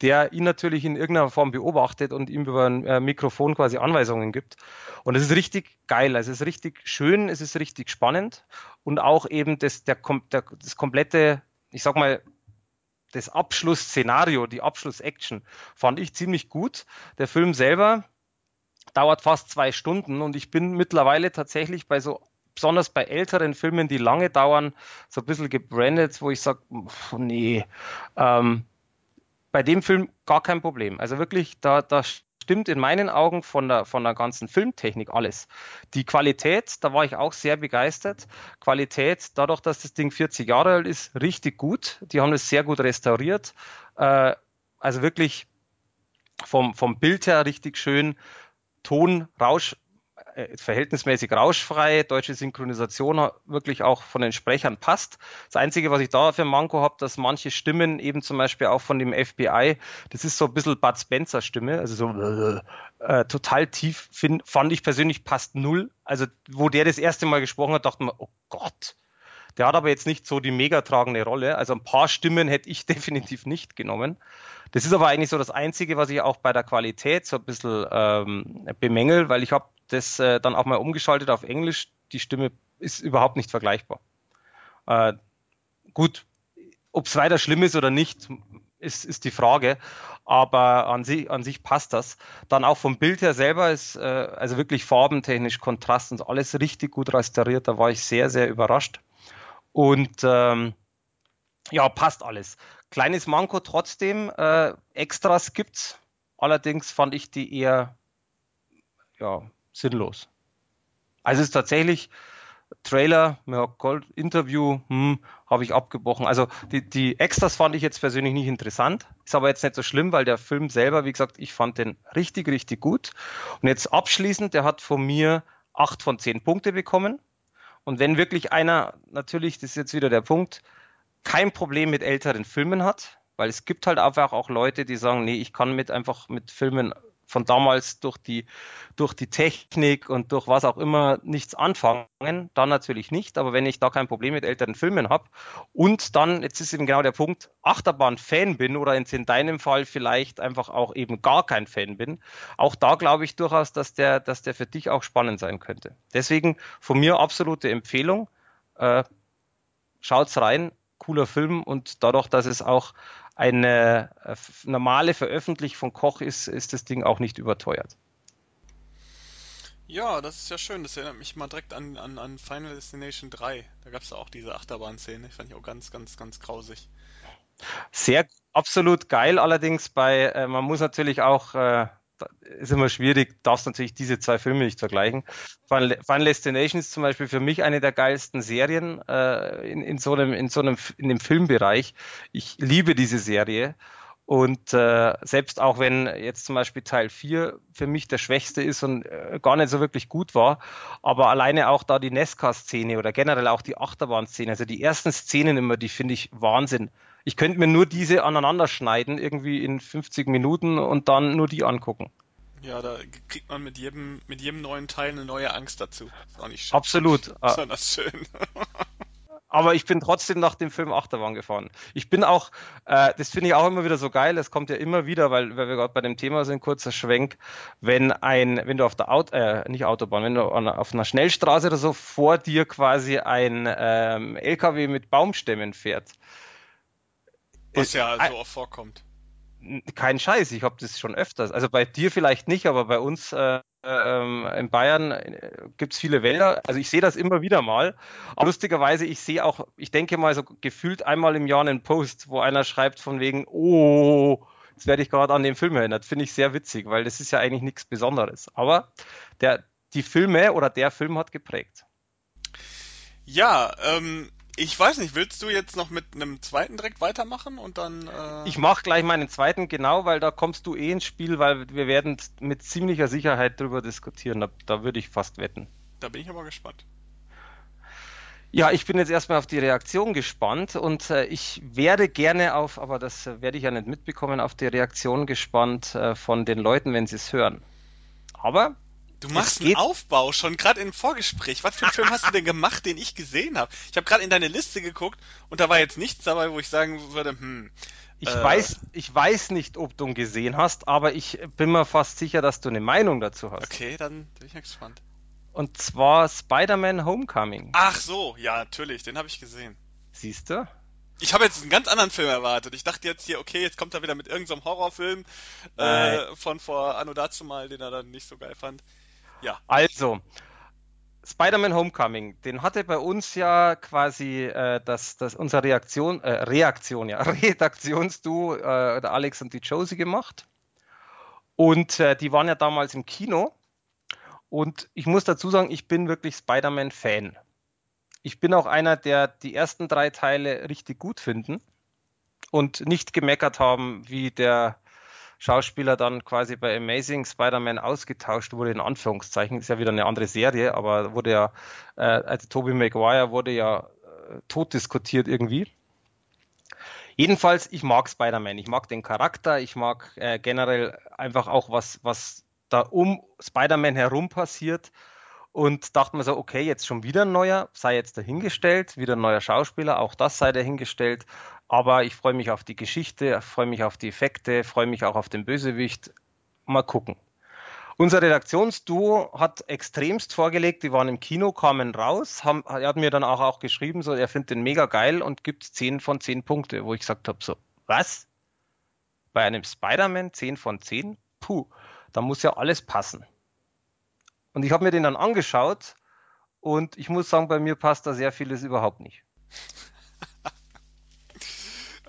der ihn natürlich in irgendeiner Form beobachtet und ihm über ein äh, Mikrofon quasi Anweisungen gibt. Und es ist richtig geil, es ist richtig schön, es ist richtig spannend und auch eben das, der, der, das komplette, ich sag mal, das Abschlussszenario, die Abschlussaction fand ich ziemlich gut. Der Film selber dauert fast zwei Stunden und ich bin mittlerweile tatsächlich bei so, besonders bei älteren Filmen, die lange dauern, so ein bisschen gebrandet, wo ich sage, nee, ähm, bei dem Film gar kein Problem. Also wirklich, da, da stimmt in meinen Augen von der, von der ganzen Filmtechnik alles. Die Qualität, da war ich auch sehr begeistert. Qualität, dadurch, dass das Ding 40 Jahre alt ist, richtig gut. Die haben es sehr gut restauriert. Äh, also wirklich vom, vom Bild her richtig schön. Ton, Rausch, äh, verhältnismäßig rauschfrei, deutsche Synchronisation wirklich auch von den Sprechern passt. Das Einzige, was ich da für Manko habe, dass manche Stimmen eben zum Beispiel auch von dem FBI, das ist so ein bisschen Bud Spencer Stimme, also so äh, total tief, find, fand ich persönlich passt null. Also wo der das erste Mal gesprochen hat, dachte man, oh Gott. Der hat aber jetzt nicht so die mega tragende Rolle. Also ein paar Stimmen hätte ich definitiv nicht genommen. Das ist aber eigentlich so das Einzige, was ich auch bei der Qualität so ein bisschen ähm, bemängel, weil ich habe das äh, dann auch mal umgeschaltet auf Englisch. Die Stimme ist überhaupt nicht vergleichbar. Äh, gut, ob es weiter schlimm ist oder nicht, ist, ist die Frage. Aber an sich, an sich passt das. Dann auch vom Bild her selber ist, äh, also wirklich farbentechnisch, Kontrast und alles richtig gut restauriert. Da war ich sehr, sehr überrascht. Und ähm, ja, passt alles. Kleines Manko trotzdem, äh, Extras gibt's. Allerdings fand ich die eher ja, sinnlos. Also es ist tatsächlich Trailer, ja, Gold, Interview, hm, habe ich abgebrochen. Also die, die Extras fand ich jetzt persönlich nicht interessant. Ist aber jetzt nicht so schlimm, weil der Film selber, wie gesagt, ich fand den richtig, richtig gut. Und jetzt abschließend, der hat von mir acht von zehn Punkte bekommen. Und wenn wirklich einer, natürlich, das ist jetzt wieder der Punkt, kein Problem mit älteren Filmen hat, weil es gibt halt einfach auch Leute, die sagen, nee, ich kann mit einfach mit Filmen von damals durch die, durch die Technik und durch was auch immer nichts anfangen, dann natürlich nicht. Aber wenn ich da kein Problem mit älteren Filmen habe und dann, jetzt ist eben genau der Punkt, Achterbahn-Fan bin oder in deinem Fall vielleicht einfach auch eben gar kein Fan bin, auch da glaube ich durchaus, dass der, dass der für dich auch spannend sein könnte. Deswegen von mir absolute Empfehlung. Äh, schaut's rein, cooler Film und dadurch, dass es auch eine äh, normale Veröffentlichung von Koch ist, ist das Ding auch nicht überteuert. Ja, das ist ja schön. Das erinnert mich mal direkt an, an, an Final Destination 3. Da gab es auch diese Achterbahn-Szene. Ich fand ich auch ganz, ganz, ganz grausig. Sehr, absolut geil. Allerdings bei, äh, man muss natürlich auch äh, ist immer schwierig, darfst natürlich diese zwei Filme nicht vergleichen. Final Destination ist zum Beispiel für mich eine der geilsten Serien äh, in, in so einem, in so einem, in dem Filmbereich. Ich liebe diese Serie. Und äh, selbst auch wenn jetzt zum Beispiel Teil 4 für mich der schwächste ist und äh, gar nicht so wirklich gut war, aber alleine auch da die Nesca-Szene oder generell auch die Achterbahn-Szene, also die ersten Szenen immer, die finde ich Wahnsinn. Ich könnte mir nur diese aneinander schneiden, irgendwie in 50 Minuten und dann nur die angucken. Ja, da kriegt man mit jedem, mit jedem neuen Teil eine neue Angst dazu. Ist auch nicht schön. Absolut. Besonders schön. aber ich bin trotzdem nach dem Film Achterbahn gefahren. Ich bin auch, äh, das finde ich auch immer wieder so geil, es kommt ja immer wieder, weil, weil wir gerade bei dem Thema sind, kurzer Schwenk, wenn ein, wenn du auf der Auto, äh, nicht Autobahn, wenn du auf einer Schnellstraße oder so vor dir quasi ein ähm, LKW mit Baumstämmen fährt. Was ja so oft vorkommt. Kein Scheiß, ich habe das schon öfters. Also bei dir vielleicht nicht, aber bei uns äh, ähm, in Bayern äh, gibt es viele Wälder. Also ich sehe das immer wieder mal. Aber lustigerweise, ich sehe auch, ich denke mal so gefühlt einmal im Jahr einen Post, wo einer schreibt von wegen, oh, jetzt werde ich gerade an den Film erinnert. Finde ich sehr witzig, weil das ist ja eigentlich nichts Besonderes. Aber der, die Filme oder der Film hat geprägt. Ja, ähm, ich weiß nicht, willst du jetzt noch mit einem zweiten direkt weitermachen und dann. Äh... Ich mache gleich meinen zweiten, genau, weil da kommst du eh ins Spiel, weil wir werden mit ziemlicher Sicherheit drüber diskutieren. Da, da würde ich fast wetten. Da bin ich aber gespannt. Ja, ich bin jetzt erstmal auf die Reaktion gespannt und äh, ich werde gerne auf, aber das äh, werde ich ja nicht mitbekommen, auf die Reaktion gespannt äh, von den Leuten, wenn sie es hören. Aber Du machst einen Aufbau schon gerade im Vorgespräch. Was für einen Film hast du denn gemacht, den ich gesehen habe? Ich habe gerade in deine Liste geguckt und da war jetzt nichts dabei, wo ich sagen würde, hm. Ich äh, weiß, ich weiß nicht, ob du ihn gesehen hast, aber ich bin mir fast sicher, dass du eine Meinung dazu hast. Okay, dann bin ich gespannt. Und zwar Spider-Man Homecoming. Ach so, ja, natürlich, den habe ich gesehen. Siehst du? Ich habe jetzt einen ganz anderen Film erwartet. Ich dachte jetzt hier, okay, jetzt kommt er wieder mit irgendeinem so Horrorfilm äh, von vor Anno dazu mal, den er dann nicht so geil fand. Ja. Also, Spider-Man Homecoming, den hatte bei uns ja quasi äh, das, das unsere Reaktion, äh, Reaktion, ja, Redaktionsduo, äh, der Alex und die Josie gemacht. Und äh, die waren ja damals im Kino. Und ich muss dazu sagen, ich bin wirklich Spider-Man-Fan. Ich bin auch einer, der die ersten drei Teile richtig gut finden und nicht gemeckert haben, wie der Schauspieler dann quasi bei Amazing Spider-Man ausgetauscht wurde, in Anführungszeichen. Ist ja wieder eine andere Serie, aber wurde ja, äh, also Tobey Maguire wurde ja äh, tot diskutiert irgendwie. Jedenfalls, ich mag Spider-Man, ich mag den Charakter, ich mag äh, generell einfach auch was, was da um Spider-Man herum passiert und dachte mir so, okay, jetzt schon wieder ein neuer, sei jetzt dahingestellt, wieder ein neuer Schauspieler, auch das sei dahingestellt. Aber ich freue mich auf die Geschichte, freue mich auf die Effekte, freue mich auch auf den Bösewicht. Mal gucken. Unser Redaktionsduo hat extremst vorgelegt, die waren im Kino, kamen raus, haben, er hat mir dann auch, auch geschrieben, so, er findet den mega geil und gibt 10 von 10 Punkte, wo ich gesagt habe, so, was? Bei einem Spider-Man 10 von 10? Puh, da muss ja alles passen. Und ich habe mir den dann angeschaut und ich muss sagen, bei mir passt da sehr vieles überhaupt nicht.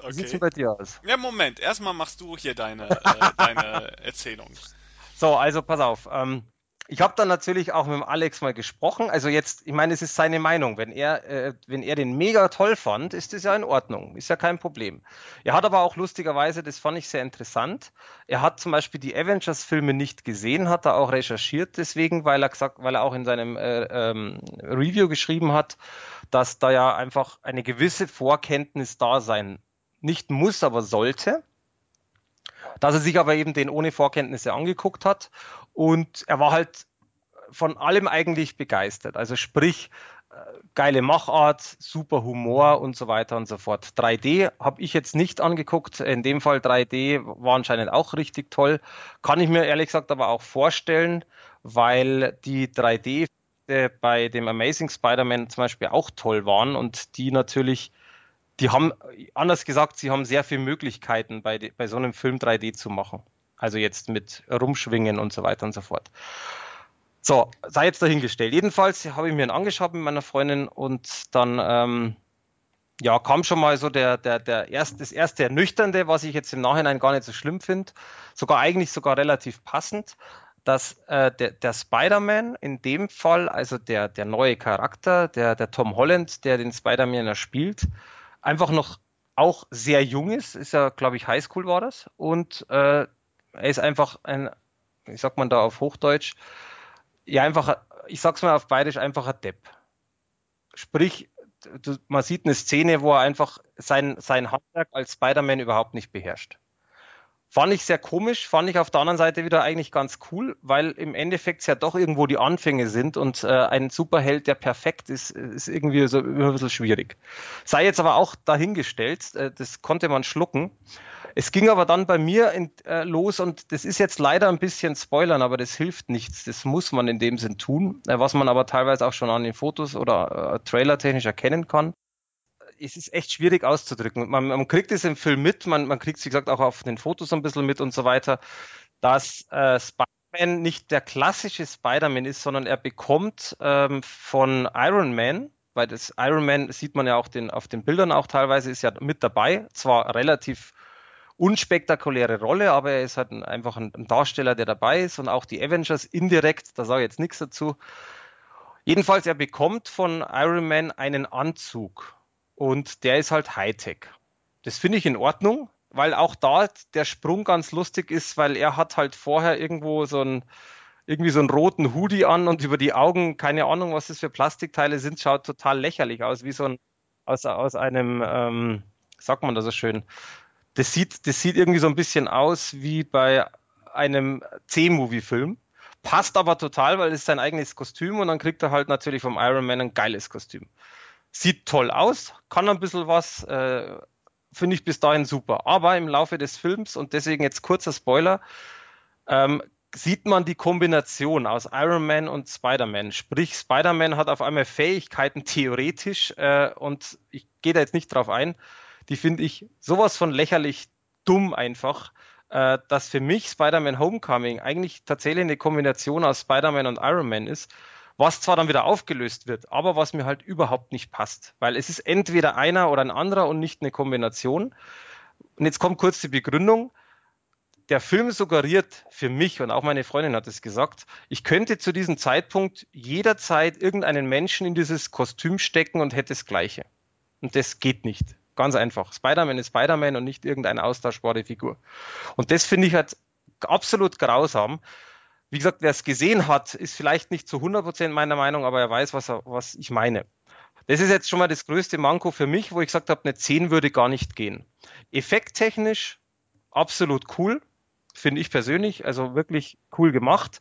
Okay. Wie sieht's denn bei dir aus? Ja, Moment, erstmal machst du hier deine, äh, deine Erzählung. So, also pass auf. Ähm, ich habe dann natürlich auch mit dem Alex mal gesprochen. Also jetzt, ich meine, es ist seine Meinung. Wenn er, äh, wenn er den mega toll fand, ist das ja in Ordnung, ist ja kein Problem. Er hat aber auch lustigerweise, das fand ich sehr interessant. Er hat zum Beispiel die Avengers-Filme nicht gesehen, hat er auch recherchiert, deswegen, weil er gesagt, weil er auch in seinem äh, ähm, Review geschrieben hat, dass da ja einfach eine gewisse Vorkenntnis da sein nicht muss, aber sollte. Dass er sich aber eben den ohne Vorkenntnisse angeguckt hat und er war halt von allem eigentlich begeistert. Also sprich, äh, geile Machart, super Humor und so weiter und so fort. 3D habe ich jetzt nicht angeguckt. In dem Fall 3D war anscheinend auch richtig toll. Kann ich mir ehrlich gesagt aber auch vorstellen, weil die 3D bei dem Amazing Spider-Man zum Beispiel auch toll waren und die natürlich, die haben, anders gesagt, sie haben sehr viele Möglichkeiten bei, bei so einem Film 3D zu machen. Also jetzt mit Rumschwingen und so weiter und so fort. So, sei jetzt dahingestellt. Jedenfalls habe ich mir ihn angeschaut mit meiner Freundin und dann ähm, ja, kam schon mal so der, der, der erst, das erste Ernüchternde, was ich jetzt im Nachhinein gar nicht so schlimm finde. Sogar eigentlich sogar relativ passend, dass äh, der, der Spider-Man in dem Fall, also der, der neue Charakter, der, der Tom Holland, der den Spider-Man spielt, einfach noch auch sehr jung ist. Ist ja, glaube ich, Highschool war das. Und äh, er ist einfach ein, wie sagt man da auf Hochdeutsch, ja, einfach, ich sag's mal auf Bayerisch, einfach ein Depp. Sprich, man sieht eine Szene, wo er einfach sein, sein Handwerk als Spider-Man überhaupt nicht beherrscht. Fand ich sehr komisch, fand ich auf der anderen Seite wieder eigentlich ganz cool, weil im Endeffekt ja doch irgendwo die Anfänge sind und äh, ein Superheld, der perfekt ist, ist irgendwie so immer ein bisschen schwierig. Sei jetzt aber auch dahingestellt, äh, das konnte man schlucken. Es ging aber dann bei mir in, äh, los und das ist jetzt leider ein bisschen Spoilern, aber das hilft nichts. Das muss man in dem Sinn tun, äh, was man aber teilweise auch schon an den Fotos oder äh, trailertechnisch erkennen kann. Es ist echt schwierig auszudrücken. Man, man kriegt es im Film mit, man, man kriegt es, wie gesagt, auch auf den Fotos ein bisschen mit und so weiter, dass äh, Spider-Man nicht der klassische Spider-Man ist, sondern er bekommt ähm, von Iron Man, weil das Iron Man sieht man ja auch den, auf den Bildern auch teilweise, ist ja mit dabei, zwar relativ unspektakuläre Rolle, aber er ist halt ein, einfach ein, ein, Darsteller, der dabei ist und auch die Avengers indirekt, da sage ich jetzt nichts dazu. Jedenfalls, er bekommt von Iron Man einen Anzug und der ist halt Hightech. Das finde ich in Ordnung, weil auch da der Sprung ganz lustig ist, weil er hat halt vorher irgendwo so ein irgendwie so einen roten Hoodie an und über die Augen, keine Ahnung, was das für Plastikteile sind, schaut total lächerlich aus, wie so ein aus, aus einem, ähm, sagt man das so schön, das sieht, das sieht irgendwie so ein bisschen aus wie bei einem C-Movie-Film. Passt aber total, weil es ist sein eigenes Kostüm und dann kriegt er halt natürlich vom Iron Man ein geiles Kostüm. Sieht toll aus, kann ein bisschen was, äh, finde ich bis dahin super. Aber im Laufe des Films, und deswegen jetzt kurzer Spoiler, ähm, sieht man die Kombination aus Iron Man und Spider-Man. Sprich, Spider-Man hat auf einmal Fähigkeiten theoretisch, äh, und ich gehe da jetzt nicht drauf ein, die finde ich sowas von lächerlich dumm einfach, äh, dass für mich Spider-Man Homecoming eigentlich tatsächlich eine Kombination aus Spider-Man und Iron Man ist, was zwar dann wieder aufgelöst wird, aber was mir halt überhaupt nicht passt, weil es ist entweder einer oder ein anderer und nicht eine Kombination. Und jetzt kommt kurz die Begründung. Der Film suggeriert für mich, und auch meine Freundin hat es gesagt, ich könnte zu diesem Zeitpunkt jederzeit irgendeinen Menschen in dieses Kostüm stecken und hätte das Gleiche. Und das geht nicht. Ganz einfach. Spider-Man ist Spider-Man und nicht irgendeine austauschbare Figur. Und das finde ich halt absolut grausam. Wie gesagt, wer es gesehen hat, ist vielleicht nicht zu 100% meiner Meinung, aber er weiß, was, er, was ich meine. Das ist jetzt schon mal das größte Manko für mich, wo ich gesagt habe, eine 10 würde gar nicht gehen. Effekttechnisch absolut cool, finde ich persönlich, also wirklich cool gemacht.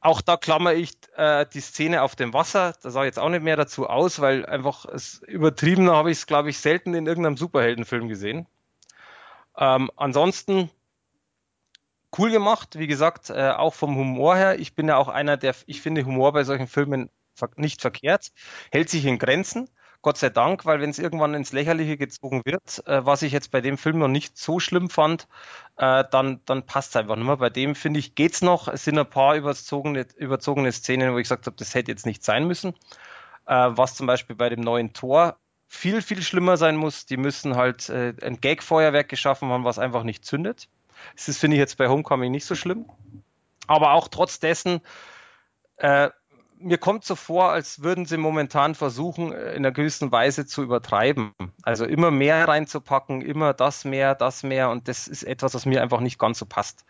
Auch da klammer ich äh, die Szene auf dem Wasser, da sage ich jetzt auch nicht mehr dazu aus, weil einfach es übertriebener habe ich es, glaube ich, selten in irgendeinem Superheldenfilm gesehen. Ähm, ansonsten cool gemacht, wie gesagt, äh, auch vom Humor her. Ich bin ja auch einer, der, ich finde Humor bei solchen Filmen nicht verkehrt, hält sich in Grenzen. Gott sei Dank, weil wenn es irgendwann ins Lächerliche gezogen wird, äh, was ich jetzt bei dem Film noch nicht so schlimm fand, äh, dann, dann passt es einfach nicht mehr. Bei dem, finde ich, geht's noch. Es sind ein paar überzogene, überzogene Szenen, wo ich gesagt habe, das hätte jetzt nicht sein müssen. Äh, was zum Beispiel bei dem neuen Tor viel, viel schlimmer sein muss. Die müssen halt äh, ein Gag-Feuerwerk geschaffen haben, was einfach nicht zündet. Das finde ich, jetzt bei Homecoming nicht so schlimm. Aber auch trotz dessen, äh, mir kommt so vor, als würden sie momentan versuchen, in einer gewissen Weise zu übertreiben. Also immer mehr reinzupacken, immer das mehr, das mehr. Und das ist etwas, was mir einfach nicht ganz so passt.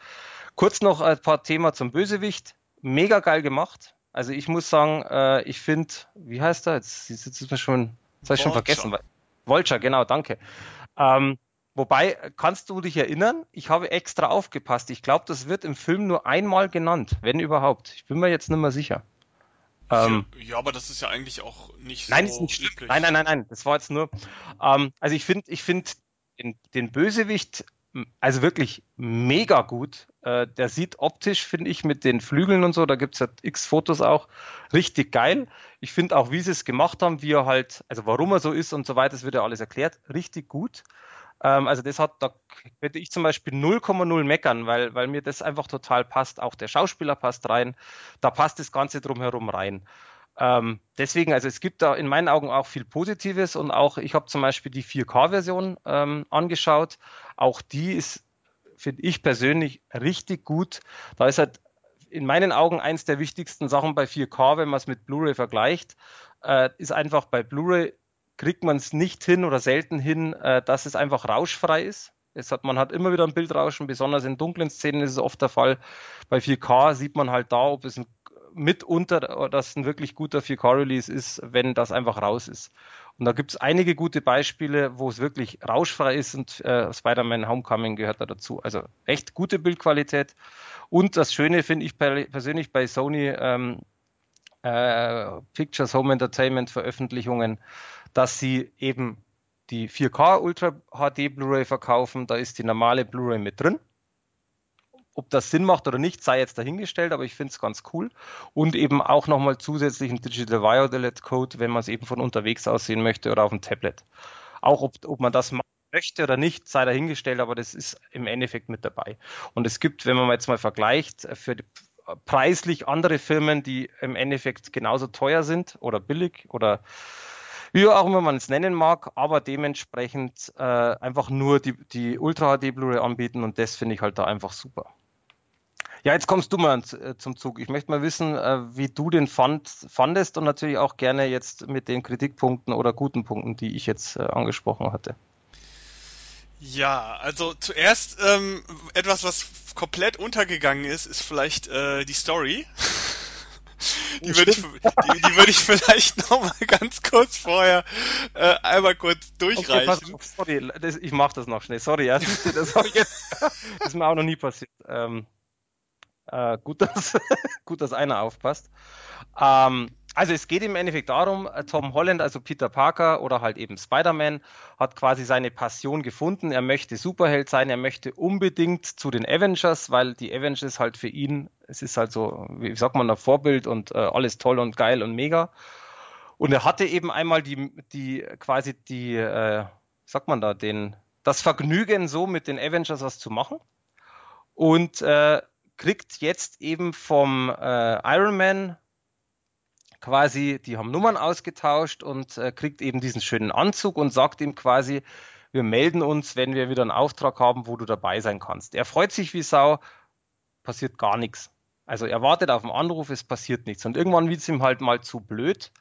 Kurz noch ein paar Themen zum Bösewicht. Mega geil gemacht. Also ich muss sagen, äh, ich finde, wie heißt er? Jetzt, jetzt ist mir schon, das habe ich schon vergessen. Vulture, genau, danke. Ähm, Wobei, kannst du dich erinnern? Ich habe extra aufgepasst. Ich glaube, das wird im Film nur einmal genannt, wenn überhaupt. Ich bin mir jetzt nicht mehr sicher. Ähm, ja, aber das ist ja eigentlich auch nicht nein, so ist nicht schlimm. Nein, nein, nein, nein. Das war jetzt nur. Ähm, also ich finde, ich finde den, den Bösewicht also wirklich mega gut. Äh, der sieht optisch, finde ich, mit den Flügeln und so, da gibt es ja x Fotos auch, richtig geil. Ich finde auch, wie sie es gemacht haben, wie er halt, also warum er so ist und so weiter, das wird ja alles erklärt, richtig gut. Ähm, also das hat, da könnte ich zum Beispiel 0,0 meckern, weil, weil mir das einfach total passt. Auch der Schauspieler passt rein, da passt das Ganze drumherum rein. Ähm, deswegen, also es gibt da in meinen Augen auch viel Positives und auch, ich habe zum Beispiel die 4K-Version ähm, angeschaut. Auch die ist, finde ich persönlich, richtig gut. Da ist halt in meinen Augen eins der wichtigsten Sachen bei 4K, wenn man es mit Blu-ray vergleicht, äh, ist einfach bei Blu-ray kriegt man es nicht hin oder selten hin, äh, dass es einfach rauschfrei ist. Es hat, man hat immer wieder ein Bildrauschen, besonders in dunklen Szenen ist es oft der Fall. Bei 4K sieht man halt da, ob es ein mitunter, dass ein wirklich guter 4K-Release ist, wenn das einfach raus ist. Und da gibt es einige gute Beispiele, wo es wirklich rauschfrei ist und äh, Spider-Man Homecoming gehört da dazu. Also echt gute Bildqualität. Und das Schöne finde ich persönlich bei Sony ähm, äh, Pictures Home Entertainment Veröffentlichungen, dass sie eben die 4K Ultra HD Blu-ray verkaufen. Da ist die normale Blu-ray mit drin. Ob das Sinn macht oder nicht, sei jetzt dahingestellt, aber ich finde es ganz cool. Und eben auch nochmal zusätzlichen Digital Violet Code, wenn man es eben von unterwegs aus sehen möchte oder auf dem Tablet. Auch ob, ob man das machen möchte oder nicht, sei dahingestellt, aber das ist im Endeffekt mit dabei. Und es gibt, wenn man jetzt mal vergleicht, für die, preislich andere Firmen, die im Endeffekt genauso teuer sind oder billig oder wie auch immer man es nennen mag, aber dementsprechend äh, einfach nur die, die Ultra HD Blu-ray anbieten und das finde ich halt da einfach super. Ja, jetzt kommst du mal äh, zum Zug. Ich möchte mal wissen, äh, wie du den fand, fandest und natürlich auch gerne jetzt mit den Kritikpunkten oder guten Punkten, die ich jetzt äh, angesprochen hatte. Ja, also zuerst ähm, etwas, was komplett untergegangen ist, ist vielleicht äh, die Story. die würde ich, die, die würde ich vielleicht noch mal ganz kurz vorher äh, einmal kurz durchreichen. Okay, sorry, das, ich mache das noch schnell. Sorry, ja, das, ich jetzt, das ist mir auch noch nie passiert. Ähm, äh, gut, dass, gut, dass einer aufpasst. Ähm, also es geht im Endeffekt darum, äh, Tom Holland, also Peter Parker oder halt eben Spider-Man, hat quasi seine Passion gefunden. Er möchte Superheld sein, er möchte unbedingt zu den Avengers, weil die Avengers halt für ihn, es ist halt so, wie sagt man, ein Vorbild und äh, alles toll und geil und mega. Und er hatte eben einmal die, die quasi die, äh, sagt man da, den, das Vergnügen, so mit den Avengers was zu machen. Und äh, kriegt jetzt eben vom äh, Iron Man quasi, die haben Nummern ausgetauscht und äh, kriegt eben diesen schönen Anzug und sagt ihm quasi, wir melden uns, wenn wir wieder einen Auftrag haben, wo du dabei sein kannst. Er freut sich wie Sau, passiert gar nichts. Also er wartet auf einen Anruf, es passiert nichts. Und irgendwann wird es ihm halt mal zu blöd,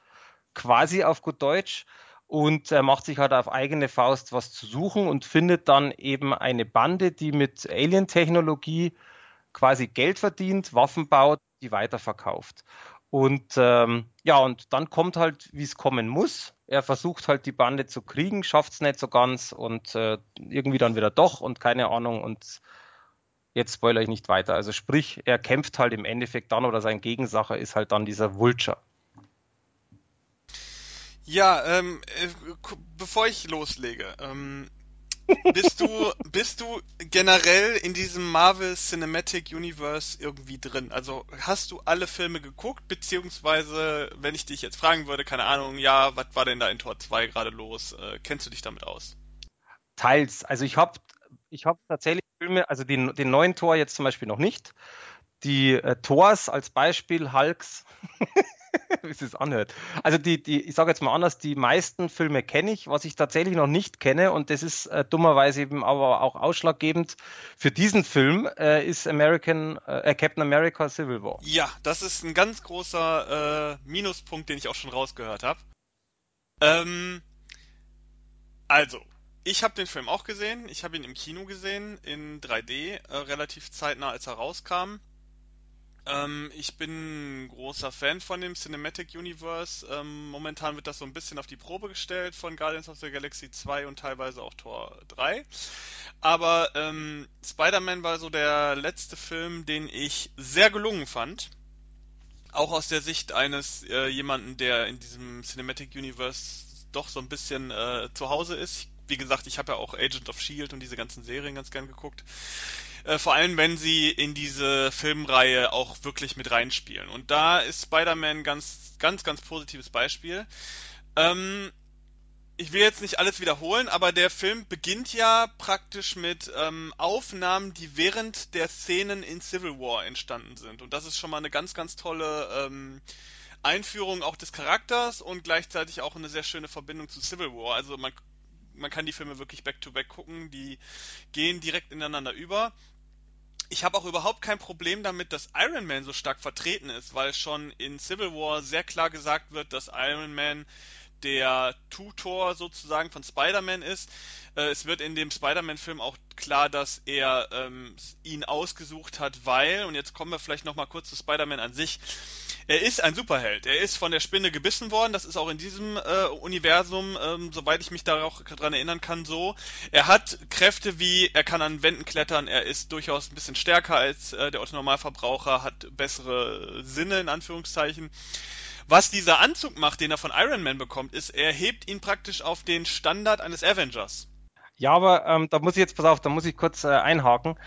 quasi auf gut Deutsch. Und er macht sich halt auf eigene Faust was zu suchen und findet dann eben eine Bande, die mit Alien-Technologie quasi Geld verdient, Waffen baut, die weiterverkauft. Und ähm, ja, und dann kommt halt, wie es kommen muss. Er versucht halt die Bande zu kriegen, schafft es nicht so ganz und äh, irgendwie dann wieder doch und keine Ahnung und jetzt spoilere ich nicht weiter. Also sprich, er kämpft halt im Endeffekt dann oder sein Gegensacher ist halt dann dieser Vulture. Ja, ähm, äh, bevor ich loslege, ähm, bist du, bist du generell in diesem Marvel Cinematic Universe irgendwie drin? Also hast du alle Filme geguckt, beziehungsweise, wenn ich dich jetzt fragen würde, keine Ahnung, ja, was war denn da in Tor 2 gerade los? Äh, kennst du dich damit aus? Teils. Also ich habe ich hab tatsächlich Filme, also den, den neuen Tor jetzt zum Beispiel noch nicht. Die äh, Tors als Beispiel, Hulks, wie es anhört. Also die, die, ich sage jetzt mal anders, die meisten Filme kenne ich, was ich tatsächlich noch nicht kenne und das ist äh, dummerweise eben aber auch ausschlaggebend für diesen Film äh, ist American äh, Captain America Civil War. Ja, das ist ein ganz großer äh, Minuspunkt, den ich auch schon rausgehört habe. Ähm, also, ich habe den Film auch gesehen. Ich habe ihn im Kino gesehen in 3D, äh, relativ zeitnah, als er rauskam. Ähm, ich bin großer Fan von dem Cinematic Universe. Ähm, momentan wird das so ein bisschen auf die Probe gestellt von Guardians of the Galaxy 2 und teilweise auch Tor 3. Aber ähm, Spider-Man war so der letzte Film, den ich sehr gelungen fand. Auch aus der Sicht eines äh, jemanden, der in diesem Cinematic Universe doch so ein bisschen äh, zu Hause ist. Wie gesagt, ich habe ja auch Agent of Shield und diese ganzen Serien ganz gern geguckt. Äh, vor allem, wenn sie in diese Filmreihe auch wirklich mit reinspielen. Und da ist Spider-Man ganz, ganz, ganz positives Beispiel. Ähm, ich will jetzt nicht alles wiederholen, aber der Film beginnt ja praktisch mit ähm, Aufnahmen, die während der Szenen in Civil War entstanden sind. Und das ist schon mal eine ganz, ganz tolle ähm, Einführung auch des Charakters und gleichzeitig auch eine sehr schöne Verbindung zu Civil War. Also man, man kann die Filme wirklich back-to-back -back gucken, die gehen direkt ineinander über ich habe auch überhaupt kein Problem damit, dass Iron Man so stark vertreten ist, weil schon in Civil War sehr klar gesagt wird, dass Iron Man der Tutor sozusagen von Spider-Man ist. Äh, es wird in dem Spider-Man-Film auch klar, dass er ähm, ihn ausgesucht hat, weil, und jetzt kommen wir vielleicht nochmal kurz zu Spider-Man an sich, er ist ein Superheld. Er ist von der Spinne gebissen worden. Das ist auch in diesem äh, Universum, ähm, soweit ich mich daran erinnern kann, so. Er hat Kräfte wie, er kann an Wänden klettern, er ist durchaus ein bisschen stärker als äh, der Otto Normalverbraucher, hat bessere Sinne in Anführungszeichen. Was dieser Anzug macht, den er von Iron Man bekommt, ist, er hebt ihn praktisch auf den Standard eines Avengers. Ja, aber ähm, da muss ich jetzt, pass auf, da muss ich kurz äh, einhaken.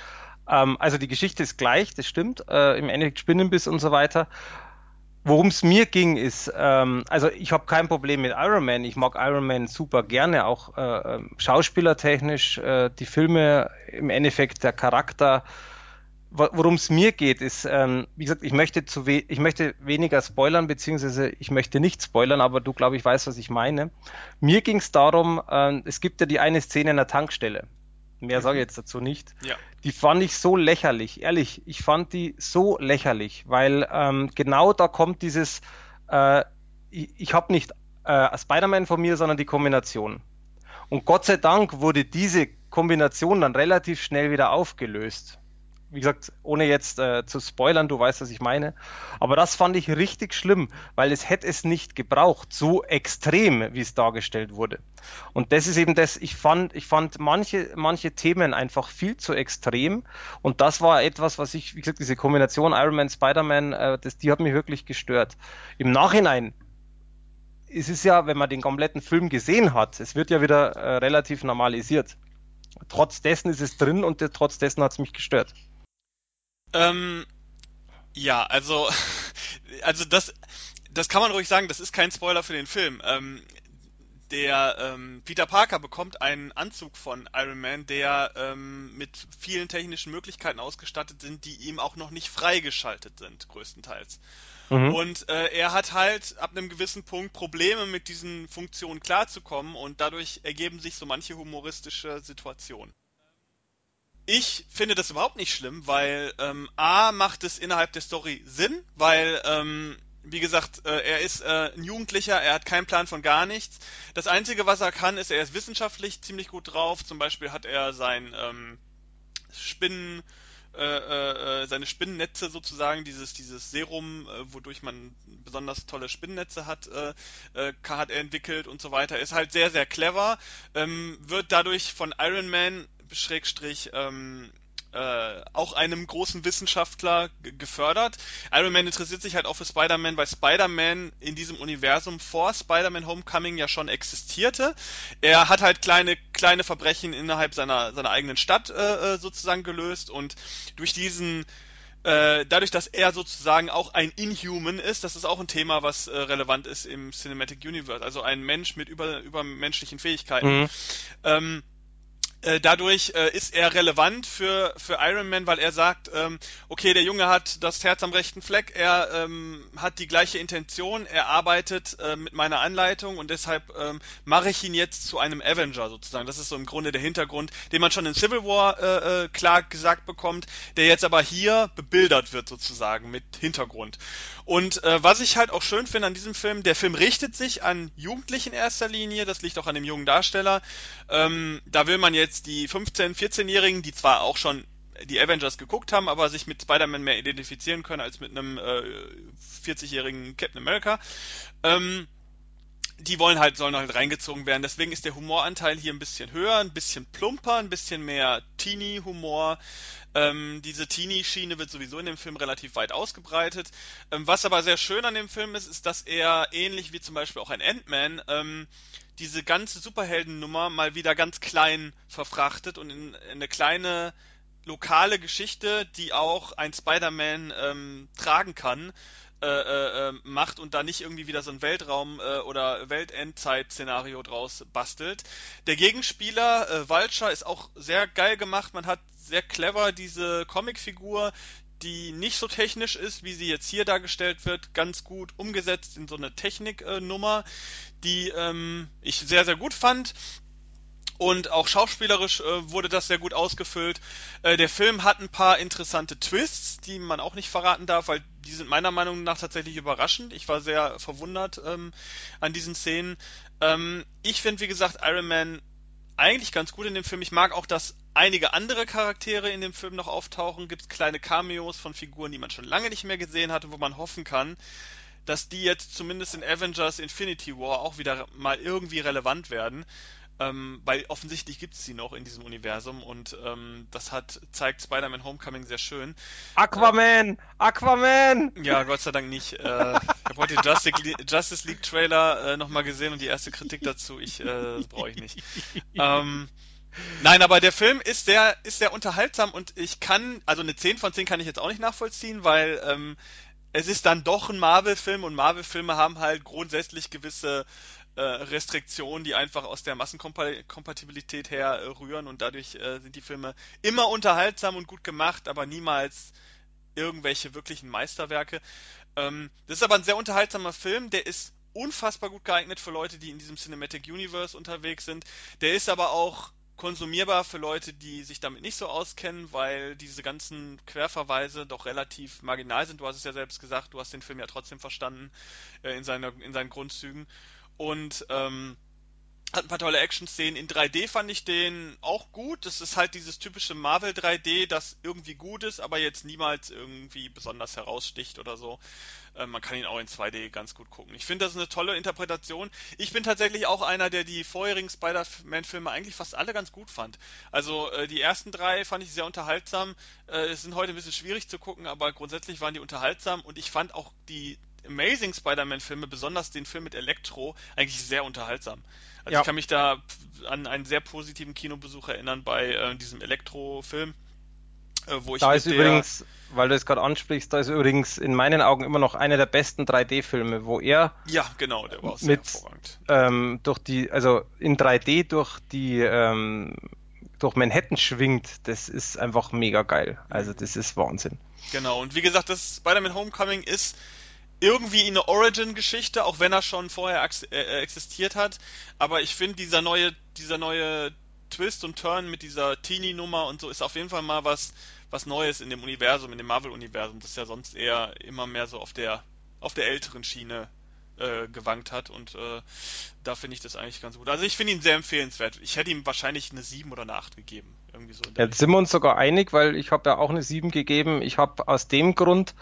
Ähm, also die Geschichte ist gleich, das stimmt, äh, im Endeffekt Spinnenbiss und so weiter. Worum es mir ging, ist, ähm, also ich habe kein Problem mit Iron Man. Ich mag Iron Man super gerne, auch äh, ähm, schauspielertechnisch, äh, die Filme, im Endeffekt der Charakter. Worum es mir geht, ist, ähm, wie gesagt, ich möchte zu we ich möchte weniger spoilern, beziehungsweise ich möchte nicht spoilern, aber du, glaube ich, weißt, was ich meine. Mir ging es darum, äh, es gibt ja die eine Szene in der Tankstelle. Mehr sage ich jetzt dazu nicht. Ja. Die fand ich so lächerlich, ehrlich. Ich fand die so lächerlich, weil ähm, genau da kommt dieses, äh, ich, ich habe nicht äh, Spider-Man von mir, sondern die Kombination. Und Gott sei Dank wurde diese Kombination dann relativ schnell wieder aufgelöst wie gesagt, ohne jetzt äh, zu spoilern, du weißt, was ich meine. Aber das fand ich richtig schlimm, weil es hätte es nicht gebraucht, so extrem, wie es dargestellt wurde. Und das ist eben das, ich fand, ich fand manche, manche Themen einfach viel zu extrem. Und das war etwas, was ich, wie gesagt, diese Kombination Iron Man, Spider-Man, äh, das, die hat mich wirklich gestört. Im Nachhinein es ist ja, wenn man den kompletten Film gesehen hat, es wird ja wieder äh, relativ normalisiert. Trotz dessen ist es drin und trotz dessen hat es mich gestört. Ähm, ja, also, also das, das kann man ruhig sagen, das ist kein Spoiler für den Film. Ähm, der ähm, Peter Parker bekommt einen Anzug von Iron Man, der ähm, mit vielen technischen Möglichkeiten ausgestattet sind, die ihm auch noch nicht freigeschaltet sind, größtenteils. Mhm. Und äh, er hat halt ab einem gewissen Punkt Probleme mit diesen Funktionen klarzukommen und dadurch ergeben sich so manche humoristische Situationen. Ich finde das überhaupt nicht schlimm, weil ähm, A macht es innerhalb der Story Sinn, weil ähm, wie gesagt, äh, er ist äh, ein Jugendlicher, er hat keinen Plan von gar nichts. Das Einzige, was er kann, ist, er ist wissenschaftlich ziemlich gut drauf. Zum Beispiel hat er sein ähm, Spinnen, äh, äh, äh seine Spinnennetze sozusagen, dieses, dieses Serum, äh, wodurch man besonders tolle Spinnennetze hat, äh, äh, hat er entwickelt und so weiter. Ist halt sehr, sehr clever, ähm, wird dadurch von Iron Man Schrägstrich ähm, äh, auch einem großen Wissenschaftler gefördert. Iron Man interessiert sich halt auch für Spider-Man, weil Spider-Man in diesem Universum vor Spider-Man Homecoming ja schon existierte. Er hat halt kleine kleine Verbrechen innerhalb seiner seiner eigenen Stadt äh, äh sozusagen gelöst und durch diesen äh, dadurch, dass er sozusagen auch ein Inhuman ist, das ist auch ein Thema, was äh, relevant ist im Cinematic Universe, also ein Mensch mit über, übermenschlichen Fähigkeiten. Mhm. Ähm, äh, dadurch äh, ist er relevant für, für Iron Man, weil er sagt, ähm, okay, der Junge hat das Herz am rechten Fleck, er ähm, hat die gleiche Intention, er arbeitet äh, mit meiner Anleitung und deshalb ähm, mache ich ihn jetzt zu einem Avenger sozusagen. Das ist so im Grunde der Hintergrund, den man schon in Civil War äh, äh, klar gesagt bekommt, der jetzt aber hier bebildert wird sozusagen mit Hintergrund. Und äh, was ich halt auch schön finde an diesem Film, der Film richtet sich an Jugendlichen in erster Linie, das liegt auch an dem jungen Darsteller. Ähm, da will man jetzt die 15-, 14-Jährigen, die zwar auch schon die Avengers geguckt haben, aber sich mit Spider-Man mehr identifizieren können als mit einem äh, 40-jährigen Captain America. Ähm, die wollen halt, sollen halt reingezogen werden. Deswegen ist der Humoranteil hier ein bisschen höher, ein bisschen plumper, ein bisschen mehr Teenie-Humor. Ähm, diese Teenie-Schiene wird sowieso in dem Film relativ weit ausgebreitet. Ähm, was aber sehr schön an dem Film ist, ist, dass er ähnlich wie zum Beispiel auch ein Ant-Man ähm, diese ganze Superheldennummer mal wieder ganz klein verfrachtet und in, in eine kleine lokale Geschichte, die auch ein Spider-Man ähm, tragen kann, äh, äh, ähm, macht und da nicht irgendwie wieder so ein Weltraum- äh, oder Weltendzeit-Szenario draus bastelt. Der Gegenspieler äh, Vulture ist auch sehr geil gemacht. Man hat sehr clever diese Comicfigur, die nicht so technisch ist, wie sie jetzt hier dargestellt wird, ganz gut umgesetzt in so eine Techniknummer, die ähm, ich sehr, sehr gut fand. Und auch schauspielerisch äh, wurde das sehr gut ausgefüllt. Äh, der Film hat ein paar interessante Twists, die man auch nicht verraten darf, weil die sind meiner Meinung nach tatsächlich überraschend. Ich war sehr verwundert ähm, an diesen Szenen. Ähm, ich finde, wie gesagt, Iron Man eigentlich ganz gut in dem Film. Ich mag auch, dass einige andere Charaktere in dem Film noch auftauchen. Gibt es kleine Cameos von Figuren, die man schon lange nicht mehr gesehen hatte, wo man hoffen kann, dass die jetzt zumindest in Avengers Infinity War auch wieder mal irgendwie relevant werden. Ähm, weil offensichtlich gibt es sie noch in diesem Universum und ähm, das hat zeigt Spider-Man Homecoming sehr schön. Aquaman! Äh, Aquaman! Ja, Gott sei Dank nicht. Äh, ich habe heute den Justice, Justice League Trailer äh, nochmal gesehen und die erste Kritik dazu. Ich, äh, brauche ich nicht. ähm, Nein, aber der Film ist sehr, ist sehr unterhaltsam und ich kann, also eine 10 von 10 kann ich jetzt auch nicht nachvollziehen, weil ähm, es ist dann doch ein Marvel-Film und Marvel-Filme haben halt grundsätzlich gewisse Restriktionen, die einfach aus der Massenkompatibilität her äh, rühren und dadurch äh, sind die Filme immer unterhaltsam und gut gemacht, aber niemals irgendwelche wirklichen Meisterwerke. Ähm, das ist aber ein sehr unterhaltsamer Film, der ist unfassbar gut geeignet für Leute, die in diesem Cinematic Universe unterwegs sind. Der ist aber auch konsumierbar für Leute, die sich damit nicht so auskennen, weil diese ganzen Querverweise doch relativ marginal sind. Du hast es ja selbst gesagt, du hast den Film ja trotzdem verstanden äh, in, seiner, in seinen Grundzügen und ähm, hat ein paar tolle Action-Szenen. In 3D fand ich den auch gut. Das ist halt dieses typische Marvel 3D, das irgendwie gut ist, aber jetzt niemals irgendwie besonders heraussticht oder so. Äh, man kann ihn auch in 2D ganz gut gucken. Ich finde, das ist eine tolle Interpretation. Ich bin tatsächlich auch einer, der die vorherigen Spider-Man-Filme eigentlich fast alle ganz gut fand. Also äh, die ersten drei fand ich sehr unterhaltsam. Äh, es sind heute ein bisschen schwierig zu gucken, aber grundsätzlich waren die unterhaltsam und ich fand auch die Amazing Spider-Man-Filme, besonders den Film mit Elektro, eigentlich sehr unterhaltsam. Also ja. ich kann mich da an einen sehr positiven Kinobesuch erinnern bei äh, diesem Elektro-Film. Äh, wo ich da ist übrigens, weil du es gerade ansprichst, da ist übrigens in meinen Augen immer noch einer der besten 3D-Filme, wo er ja genau, der war auch sehr mit, hervorragend. Ähm, durch die, also in 3D durch die ähm, durch Manhattan schwingt, das ist einfach mega geil. Also das ist Wahnsinn. Genau, und wie gesagt, das Spider-Man Homecoming ist irgendwie eine Origin-Geschichte, auch wenn er schon vorher äh, existiert hat. Aber ich finde, dieser neue, dieser neue Twist und Turn mit dieser Teenie-Nummer und so ist auf jeden Fall mal was, was Neues in dem Universum, in dem Marvel-Universum, das ja sonst eher immer mehr so auf der, auf der älteren Schiene äh, gewankt hat und äh, da finde ich das eigentlich ganz gut. Also ich finde ihn sehr empfehlenswert. Ich hätte ihm wahrscheinlich eine 7 oder eine 8 gegeben. Irgendwie so Jetzt sind wir uns sogar einig, weil ich habe ja auch eine 7 gegeben. Ich habe aus dem Grund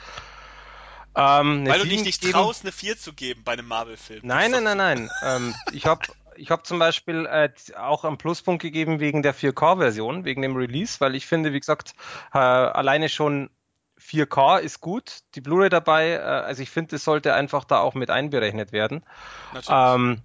ähm, Weil du dich nicht geben... traust, eine 4 zu geben bei einem Marvel-Film. Nein, nein, nein, nein, ähm, ich habe ich habe zum Beispiel äh, auch einen Pluspunkt gegeben wegen der 4K-Version, wegen dem Release, weil ich finde, wie gesagt, äh, alleine schon 4K ist gut, die Blu-ray dabei, äh, also ich finde, es sollte einfach da auch mit einberechnet werden. Natürlich. Ähm,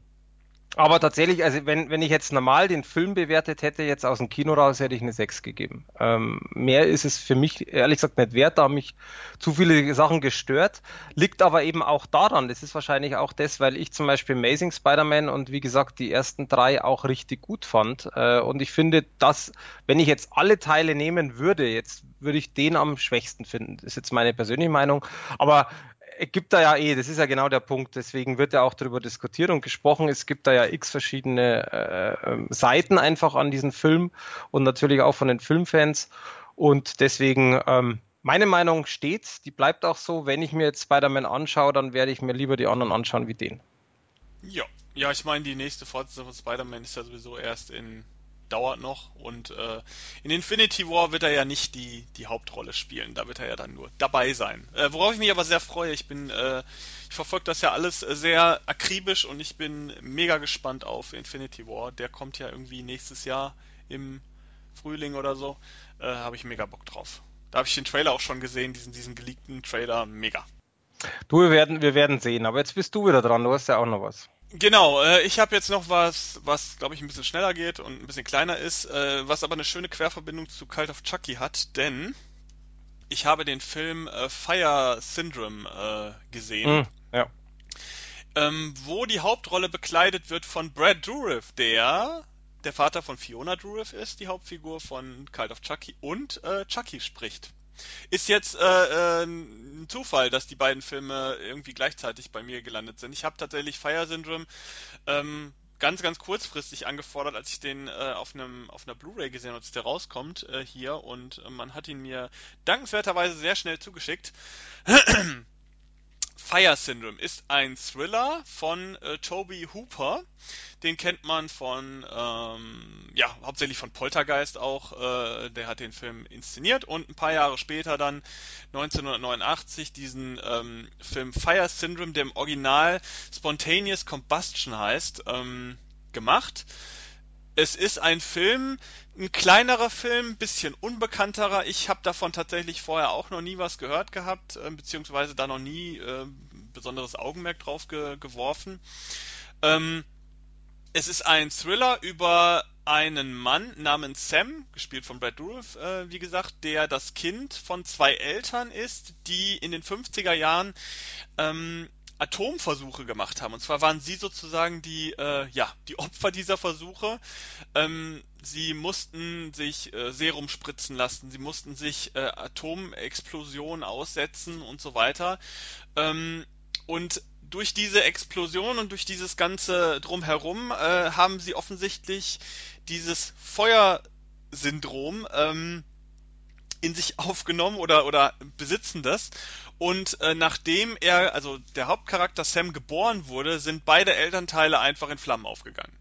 aber tatsächlich, also wenn, wenn ich jetzt normal den Film bewertet hätte, jetzt aus dem Kino raus, hätte ich eine 6 gegeben. Ähm, mehr ist es für mich ehrlich gesagt nicht wert, da haben mich zu viele Sachen gestört. Liegt aber eben auch daran, das ist wahrscheinlich auch das, weil ich zum Beispiel Amazing Spider-Man und wie gesagt die ersten drei auch richtig gut fand. Äh, und ich finde, dass, wenn ich jetzt alle Teile nehmen würde, jetzt würde ich den am schwächsten finden. Das ist jetzt meine persönliche Meinung. Aber gibt da ja eh, das ist ja genau der Punkt, deswegen wird ja auch darüber diskutiert und gesprochen. Es gibt da ja x verschiedene äh, ähm, Seiten einfach an diesem Film und natürlich auch von den Filmfans. Und deswegen, ähm, meine Meinung steht, die bleibt auch so. Wenn ich mir jetzt Spider-Man anschaue, dann werde ich mir lieber die anderen anschauen wie den. Ja, ja, ich meine, die nächste Fortsetzung von Spider-Man ist ja sowieso erst in dauert noch. Und äh, in Infinity War wird er ja nicht die, die Hauptrolle spielen. Da wird er ja dann nur dabei sein. Äh, worauf ich mich aber sehr freue. Ich bin, äh, ich verfolge das ja alles sehr akribisch und ich bin mega gespannt auf Infinity War. Der kommt ja irgendwie nächstes Jahr im Frühling oder so. Äh, habe ich mega Bock drauf. Da habe ich den Trailer auch schon gesehen, diesen, diesen geleakten Trailer. Mega. Du, wir werden, wir werden sehen. Aber jetzt bist du wieder dran. Du hast ja auch noch was. Genau, äh, ich habe jetzt noch was, was glaube ich ein bisschen schneller geht und ein bisschen kleiner ist, äh, was aber eine schöne Querverbindung zu Cult of Chucky hat, denn ich habe den Film äh, Fire Syndrome äh, gesehen. Mm, ja. Ähm, wo die Hauptrolle bekleidet wird von Brad Dourif, der der Vater von Fiona Dourif ist, die Hauptfigur von Cult of Chucky und äh, Chucky spricht. Ist jetzt äh, äh, ein Zufall, dass die beiden Filme irgendwie gleichzeitig bei mir gelandet sind. Ich habe tatsächlich Fire Syndrome ähm, ganz, ganz kurzfristig angefordert, als ich den äh, auf einem auf einer Blu-ray gesehen habe, als der rauskommt äh, hier und äh, man hat ihn mir dankenswerterweise sehr schnell zugeschickt. Fire Syndrome ist ein Thriller von äh, Toby Hooper. Den kennt man von, ähm, ja, hauptsächlich von Poltergeist auch. Äh, der hat den Film inszeniert und ein paar Jahre später dann 1989 diesen ähm, Film Fire Syndrome, der im Original Spontaneous Combustion heißt, ähm, gemacht. Es ist ein Film, ein kleinerer Film, bisschen unbekannterer. Ich habe davon tatsächlich vorher auch noch nie was gehört gehabt, äh, beziehungsweise da noch nie äh, besonderes Augenmerk drauf ge geworfen. Ähm, es ist ein Thriller über einen Mann namens Sam, gespielt von Brad Dourif, äh, wie gesagt, der das Kind von zwei Eltern ist, die in den 50er Jahren ähm, Atomversuche gemacht haben. Und zwar waren sie sozusagen die, äh, ja, die Opfer dieser Versuche. Ähm, sie mussten sich äh, Serum spritzen lassen, sie mussten sich äh, Atomexplosionen aussetzen und so weiter. Ähm, und durch diese Explosion und durch dieses ganze drumherum äh, haben sie offensichtlich dieses Feuersyndrom ähm, in sich aufgenommen oder oder besitzen das und äh, nachdem er, also der Hauptcharakter Sam geboren wurde, sind beide Elternteile einfach in Flammen aufgegangen.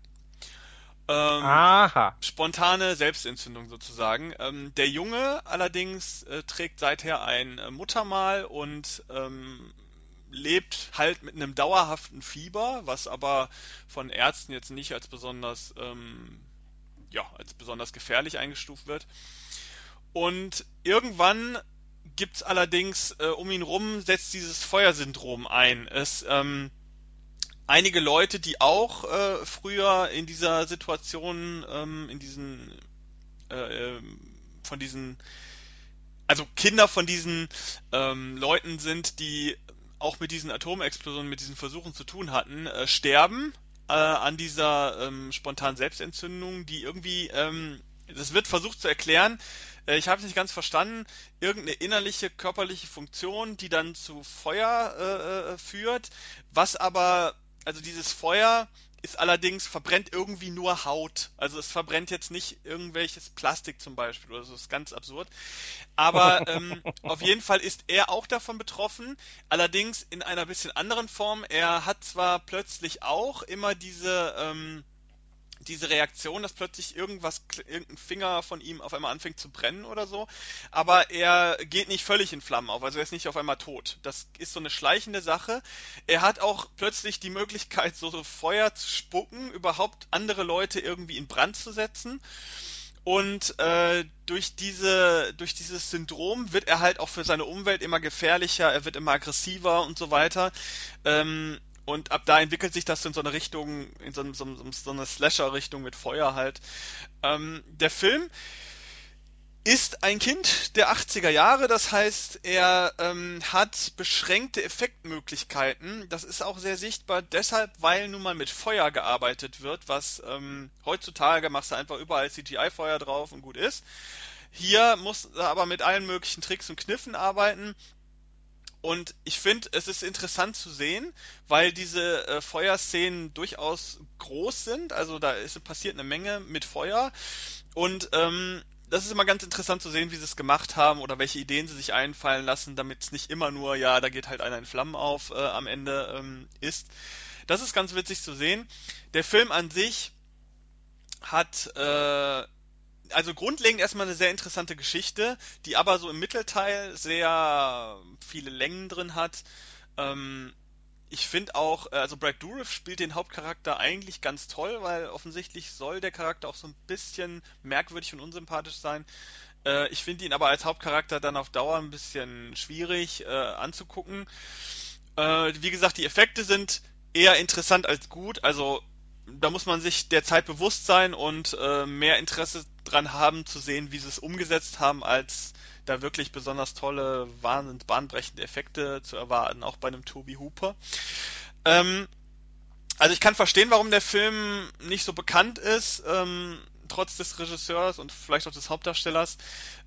Ähm, Aha. Spontane Selbstentzündung sozusagen. Ähm, der Junge allerdings äh, trägt seither ein äh, Muttermal und ähm, lebt halt mit einem dauerhaften Fieber, was aber von Ärzten jetzt nicht als besonders, ähm, ja, als besonders gefährlich eingestuft wird. Und irgendwann gibt's allerdings äh, um ihn rum setzt dieses Feuersyndrom ein. Es ähm, einige Leute, die auch äh, früher in dieser Situation, ähm, in diesen äh, ähm, von diesen also Kinder von diesen ähm, Leuten sind, die auch mit diesen Atomexplosionen, mit diesen Versuchen zu tun hatten, äh, sterben äh, an dieser ähm, spontanen Selbstentzündung, die irgendwie, ähm, das wird versucht zu erklären, ich habe es nicht ganz verstanden, irgendeine innerliche körperliche Funktion, die dann zu Feuer äh, äh, führt, was aber, also dieses Feuer ist allerdings, verbrennt irgendwie nur Haut. Also es verbrennt jetzt nicht irgendwelches Plastik zum Beispiel oder so, das ist ganz absurd. Aber ähm, auf jeden Fall ist er auch davon betroffen, allerdings in einer bisschen anderen Form. Er hat zwar plötzlich auch immer diese, ähm, diese Reaktion, dass plötzlich irgendwas, irgendein Finger von ihm auf einmal anfängt zu brennen oder so, aber er geht nicht völlig in Flammen auf, also er ist nicht auf einmal tot. Das ist so eine schleichende Sache. Er hat auch plötzlich die Möglichkeit, so, Feuer zu spucken, überhaupt andere Leute irgendwie in Brand zu setzen. Und äh, durch diese, durch dieses Syndrom wird er halt auch für seine Umwelt immer gefährlicher, er wird immer aggressiver und so weiter. Ähm, und ab da entwickelt sich das in so eine Richtung, in so, so, so eine Slasher-Richtung mit Feuer halt. Ähm, der Film ist ein Kind der 80er Jahre, das heißt, er ähm, hat beschränkte Effektmöglichkeiten. Das ist auch sehr sichtbar, deshalb, weil nun mal mit Feuer gearbeitet wird, was ähm, heutzutage machst du einfach überall CGI-Feuer drauf und gut ist. Hier muss er aber mit allen möglichen Tricks und Kniffen arbeiten. Und ich finde, es ist interessant zu sehen, weil diese äh, Feuerszenen durchaus groß sind. Also da ist, passiert eine Menge mit Feuer. Und ähm, das ist immer ganz interessant zu sehen, wie sie es gemacht haben oder welche Ideen sie sich einfallen lassen, damit es nicht immer nur, ja, da geht halt einer in Flammen auf äh, am Ende ähm, ist. Das ist ganz witzig zu sehen. Der Film an sich hat äh, also grundlegend erstmal eine sehr interessante Geschichte, die aber so im Mittelteil sehr viele Längen drin hat. Ähm, ich finde auch, äh, also Brad Dourif spielt den Hauptcharakter eigentlich ganz toll, weil offensichtlich soll der Charakter auch so ein bisschen merkwürdig und unsympathisch sein. Äh, ich finde ihn aber als Hauptcharakter dann auf Dauer ein bisschen schwierig äh, anzugucken. Äh, wie gesagt, die Effekte sind eher interessant als gut. Also da muss man sich der Zeit bewusst sein und äh, mehr Interesse dran haben zu sehen, wie sie es umgesetzt haben, als da wirklich besonders tolle, wahnsinnig bahnbrechende Effekte zu erwarten, auch bei einem Toby Hooper. Ähm, also ich kann verstehen, warum der Film nicht so bekannt ist, ähm, trotz des Regisseurs und vielleicht auch des Hauptdarstellers.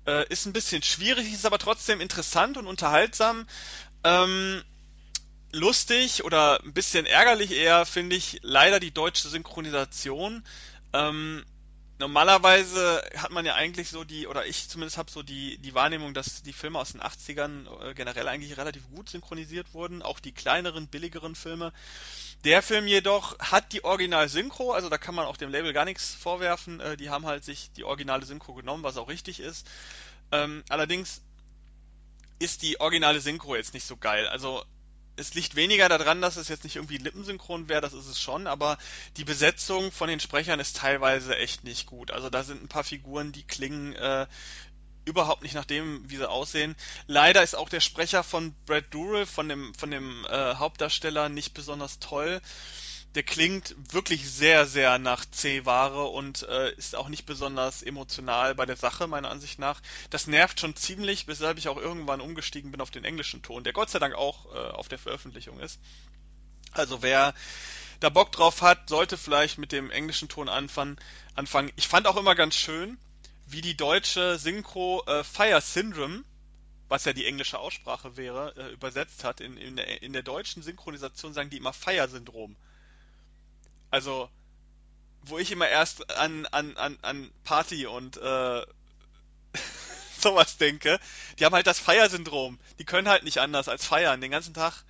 Äh, ist ein bisschen schwierig, ist aber trotzdem interessant und unterhaltsam. Ähm, lustig oder ein bisschen ärgerlich eher finde ich leider die deutsche Synchronisation. Ähm, normalerweise hat man ja eigentlich so die, oder ich zumindest habe so die, die Wahrnehmung, dass die Filme aus den 80ern äh, generell eigentlich relativ gut synchronisiert wurden, auch die kleineren, billigeren Filme. Der Film jedoch hat die Original-Synchro, also da kann man auch dem Label gar nichts vorwerfen. Äh, die haben halt sich die originale Synchro genommen, was auch richtig ist. Ähm, allerdings ist die originale Synchro jetzt nicht so geil. Also es liegt weniger daran, dass es jetzt nicht irgendwie lippensynchron wäre, das ist es schon, aber die Besetzung von den Sprechern ist teilweise echt nicht gut. Also da sind ein paar Figuren, die klingen äh, überhaupt nicht nach dem, wie sie aussehen. Leider ist auch der Sprecher von Brad Dourif, von dem, von dem äh, Hauptdarsteller, nicht besonders toll. Der klingt wirklich sehr, sehr nach C-Ware und äh, ist auch nicht besonders emotional bei der Sache, meiner Ansicht nach. Das nervt schon ziemlich, weshalb ich auch irgendwann umgestiegen bin auf den englischen Ton, der Gott sei Dank auch äh, auf der Veröffentlichung ist. Also wer da Bock drauf hat, sollte vielleicht mit dem englischen Ton anfangen. Ich fand auch immer ganz schön, wie die deutsche Synchro äh, Fire Syndrome, was ja die englische Aussprache wäre, äh, übersetzt hat. In, in, der, in der deutschen Synchronisation sagen die immer Fire Syndrom. Also, wo ich immer erst an, an, an, an Party und äh, sowas denke, die haben halt das Fire-Syndrom. Die können halt nicht anders als feiern den ganzen Tag.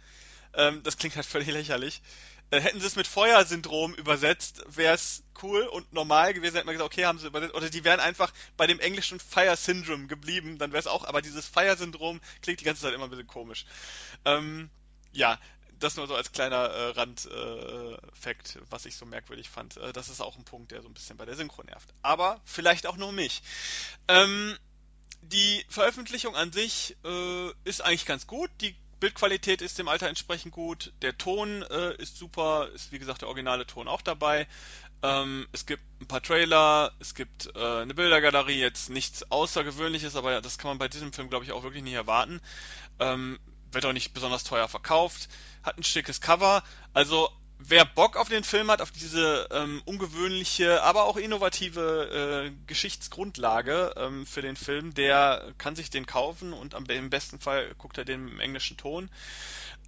Ähm, das klingt halt völlig lächerlich. Äh, hätten sie es mit Feuersyndrom übersetzt, wäre es cool und normal gewesen, hätten wir gesagt, okay, haben sie übersetzt. Oder die wären einfach bei dem englischen Fire Syndrome geblieben, dann wäre es auch, aber dieses Fire Syndrom klingt die ganze Zeit immer ein bisschen komisch. Ähm, ja, das nur so als kleiner äh, Rand-Fact, äh, was ich so merkwürdig fand. Äh, das ist auch ein Punkt, der so ein bisschen bei der Synchro nervt. Aber vielleicht auch nur mich. Ähm, die Veröffentlichung an sich äh, ist eigentlich ganz gut. Die Bildqualität ist dem Alter entsprechend gut. Der Ton äh, ist super, ist wie gesagt der originale Ton auch dabei. Ähm, es gibt ein paar Trailer, es gibt äh, eine Bildergalerie, jetzt nichts Außergewöhnliches, aber das kann man bei diesem Film, glaube ich, auch wirklich nicht erwarten. Ähm, wird auch nicht besonders teuer verkauft, hat ein schickes Cover. Also wer Bock auf den Film hat, auf diese ähm, ungewöhnliche, aber auch innovative äh, Geschichtsgrundlage ähm, für den Film, der kann sich den kaufen und am, im besten Fall guckt er den im englischen Ton.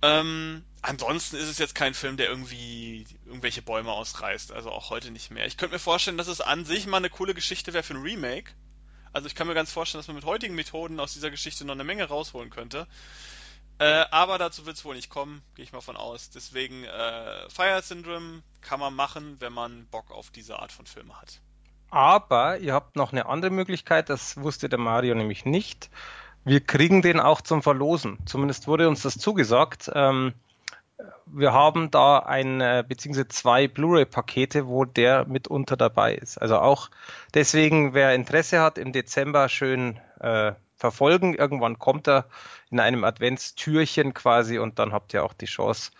Ähm, ansonsten ist es jetzt kein Film, der irgendwie irgendwelche Bäume ausreißt, also auch heute nicht mehr. Ich könnte mir vorstellen, dass es an sich mal eine coole Geschichte wäre für ein Remake. Also ich kann mir ganz vorstellen, dass man mit heutigen Methoden aus dieser Geschichte noch eine Menge rausholen könnte. Äh, aber dazu wird es wohl nicht kommen, gehe ich mal von aus. Deswegen äh, Fire Syndrome kann man machen, wenn man Bock auf diese Art von Filme hat. Aber ihr habt noch eine andere Möglichkeit, das wusste der Mario nämlich nicht. Wir kriegen den auch zum Verlosen. Zumindest wurde uns das zugesagt. Ähm, wir haben da ein, äh, beziehungsweise zwei Blu-ray-Pakete, wo der mitunter dabei ist. Also auch deswegen, wer Interesse hat, im Dezember schön äh, verfolgen. Irgendwann kommt er in einem Adventstürchen quasi und dann habt ihr auch die Chance,